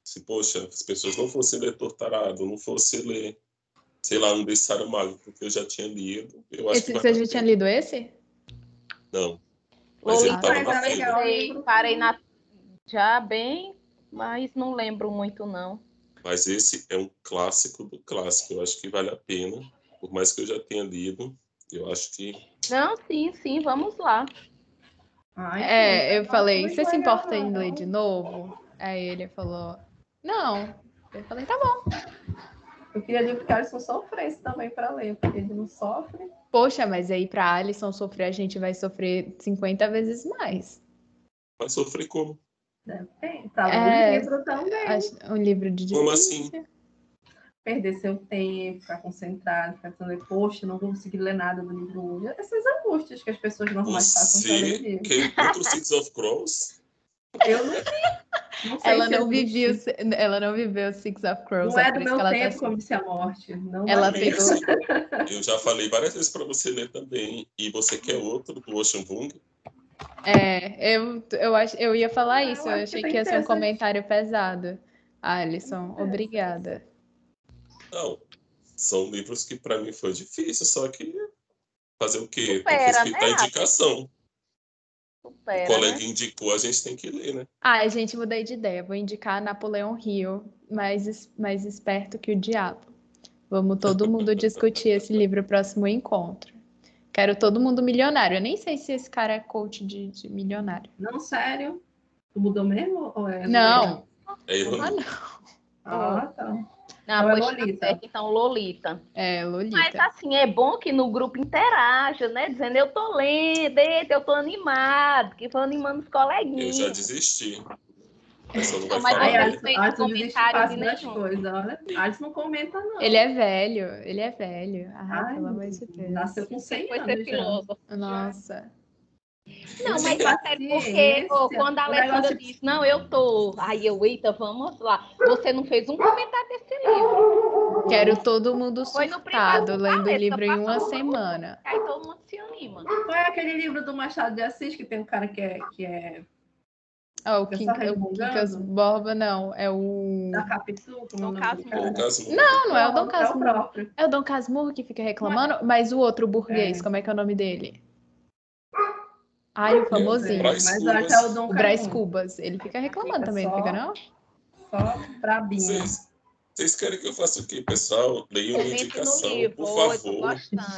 se, poxa, as pessoas não fossem ler Tortarado, não fossem ler, sei lá, um desse Saramago, porque eu já tinha lido, eu acho Esse, que você já tinha lido esse? Não. Mas ele tava Mas na legal. parei na já bem, mas não lembro muito não. Mas esse é um clássico do clássico. Eu acho que vale a pena. Por mais que eu já tenha lido, eu acho que. Não, sim, sim, vamos lá. Ai, É, eu falei, você se importa em ler de novo? Aí ele falou, não. Eu falei, tá bom. Eu queria livro que Alisson sofresse também para ler, porque ele não sofre. Poxa, mas aí pra Alison sofrer, a gente vai sofrer 50 vezes mais. Vai sofrer como? Depende. Tá É, livro também. Acho- Um livro de Como difícil. assim? Perder seu tempo, ficar concentrado, ficar pensando, poxa, não vou conseguir ler nada do livro hoje. Essas angústias que as pessoas normais passam para ler Você livro. contra o Six of Crows? Eu não, não sei Ela se não, viveu, ela não viveu Six of Crows. Não é por do meu que ela tá tempo, assim. como disse a morte. Não Ela ler. pegou. Eu já falei várias vezes para você ler também. E você quer outro do Ocean Vung? É, eu, eu, ach, eu ia falar Eu isso, eu que achei tá que ia ser um comentário pesado. Alisson, obrigada. Não. São livros que para mim foi difícil, só que fazer o quê? tem que Supera, respeitar né, a indicação. o Supera, colega né? indicou, a gente tem que ler, né? Ah, gente, mudei de ideia. Vou indicar Napoleão Hill, mais, mais esperto que o diabo. Vamos todo mundo discutir esse livro próximo encontro. Quero todo mundo milionário. Eu nem sei se esse cara é coach de, de milionário. Não, sério? Tu mudou mesmo? Ou é Não. É. Ah, não. Ah, tá. Não, Então é pois tá Lolita. certo, então Lolita. É, Mas Lolita. assim, é bom que no grupo interaja, né? Dizendo eu tô lendo, eita, eu tô animado, que vão animando os Eu coleguinhas. já desisti. Mas não mas falar. Eu né? Alisson, Alisson comentário de coisas, olha. Alisson não comenta, não. Ele é velho, ele é velho. Ah, Ai, pelo amor de Deus. Nasceu com 100 Foi ser anos filósofo. Nossa. Não, mas é sério, porque quando a Alessandra negócio- disse, não, eu tô. Aí eu, eita, vamos lá. Você não fez um comentário desse livro. Quero todo mundo surtado, lendo o livro em uma semana. Aí todo mundo se anima. Qual é aquele livro do Machado de Assis que tem um cara que é, que é Ah, o o resmungando? Quincas Borba, não. É o. da Capitu? Como é o No nome caso, do cara? No caso, Não, não é o Dom É Casmurro. É o Dom Casmurro que fica reclamando, mas o outro, burguês, É. como é que é o nome dele? Ai, o famosinho. Braz Mas Cubas. acho que é o Dom O Braz. Cubas. Ele fica reclamando Fica também, não só- fica, não? Só brabinho. vocês, vocês querem que eu faça o quê, pessoal? Leiam uma indicação, livro, por favor.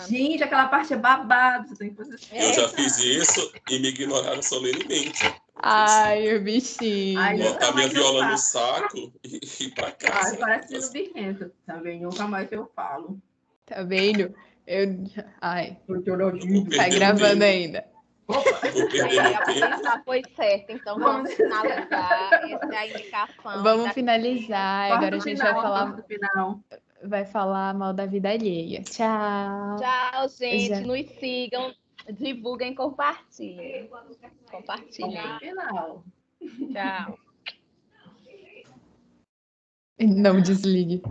Gente, aquela parte é babado. Você tem que fazer. Eu já fiz isso e me ignoraram solenemente. Ai, o bichinho. Ai, Botar minha viola no saco e *laughs* ir pra Ai, casa. parece no birrento. Também nunca mais eu falo. Tá vendo? Eu... Ai, eu não tá gravando tempo. Ainda. Vou perder Aí, meu a tempo. Vanessa foi certa, então vamos finalizar. Essa é a indicação. Vamos da- finalizar. Agora a gente final, vai falar, final. vai falar mal da vida alheia. Tchau. Tchau, gente. Já. Nos sigam, divulguem, compartilhem. Compartilhem. Final. Tchau. Não desligue.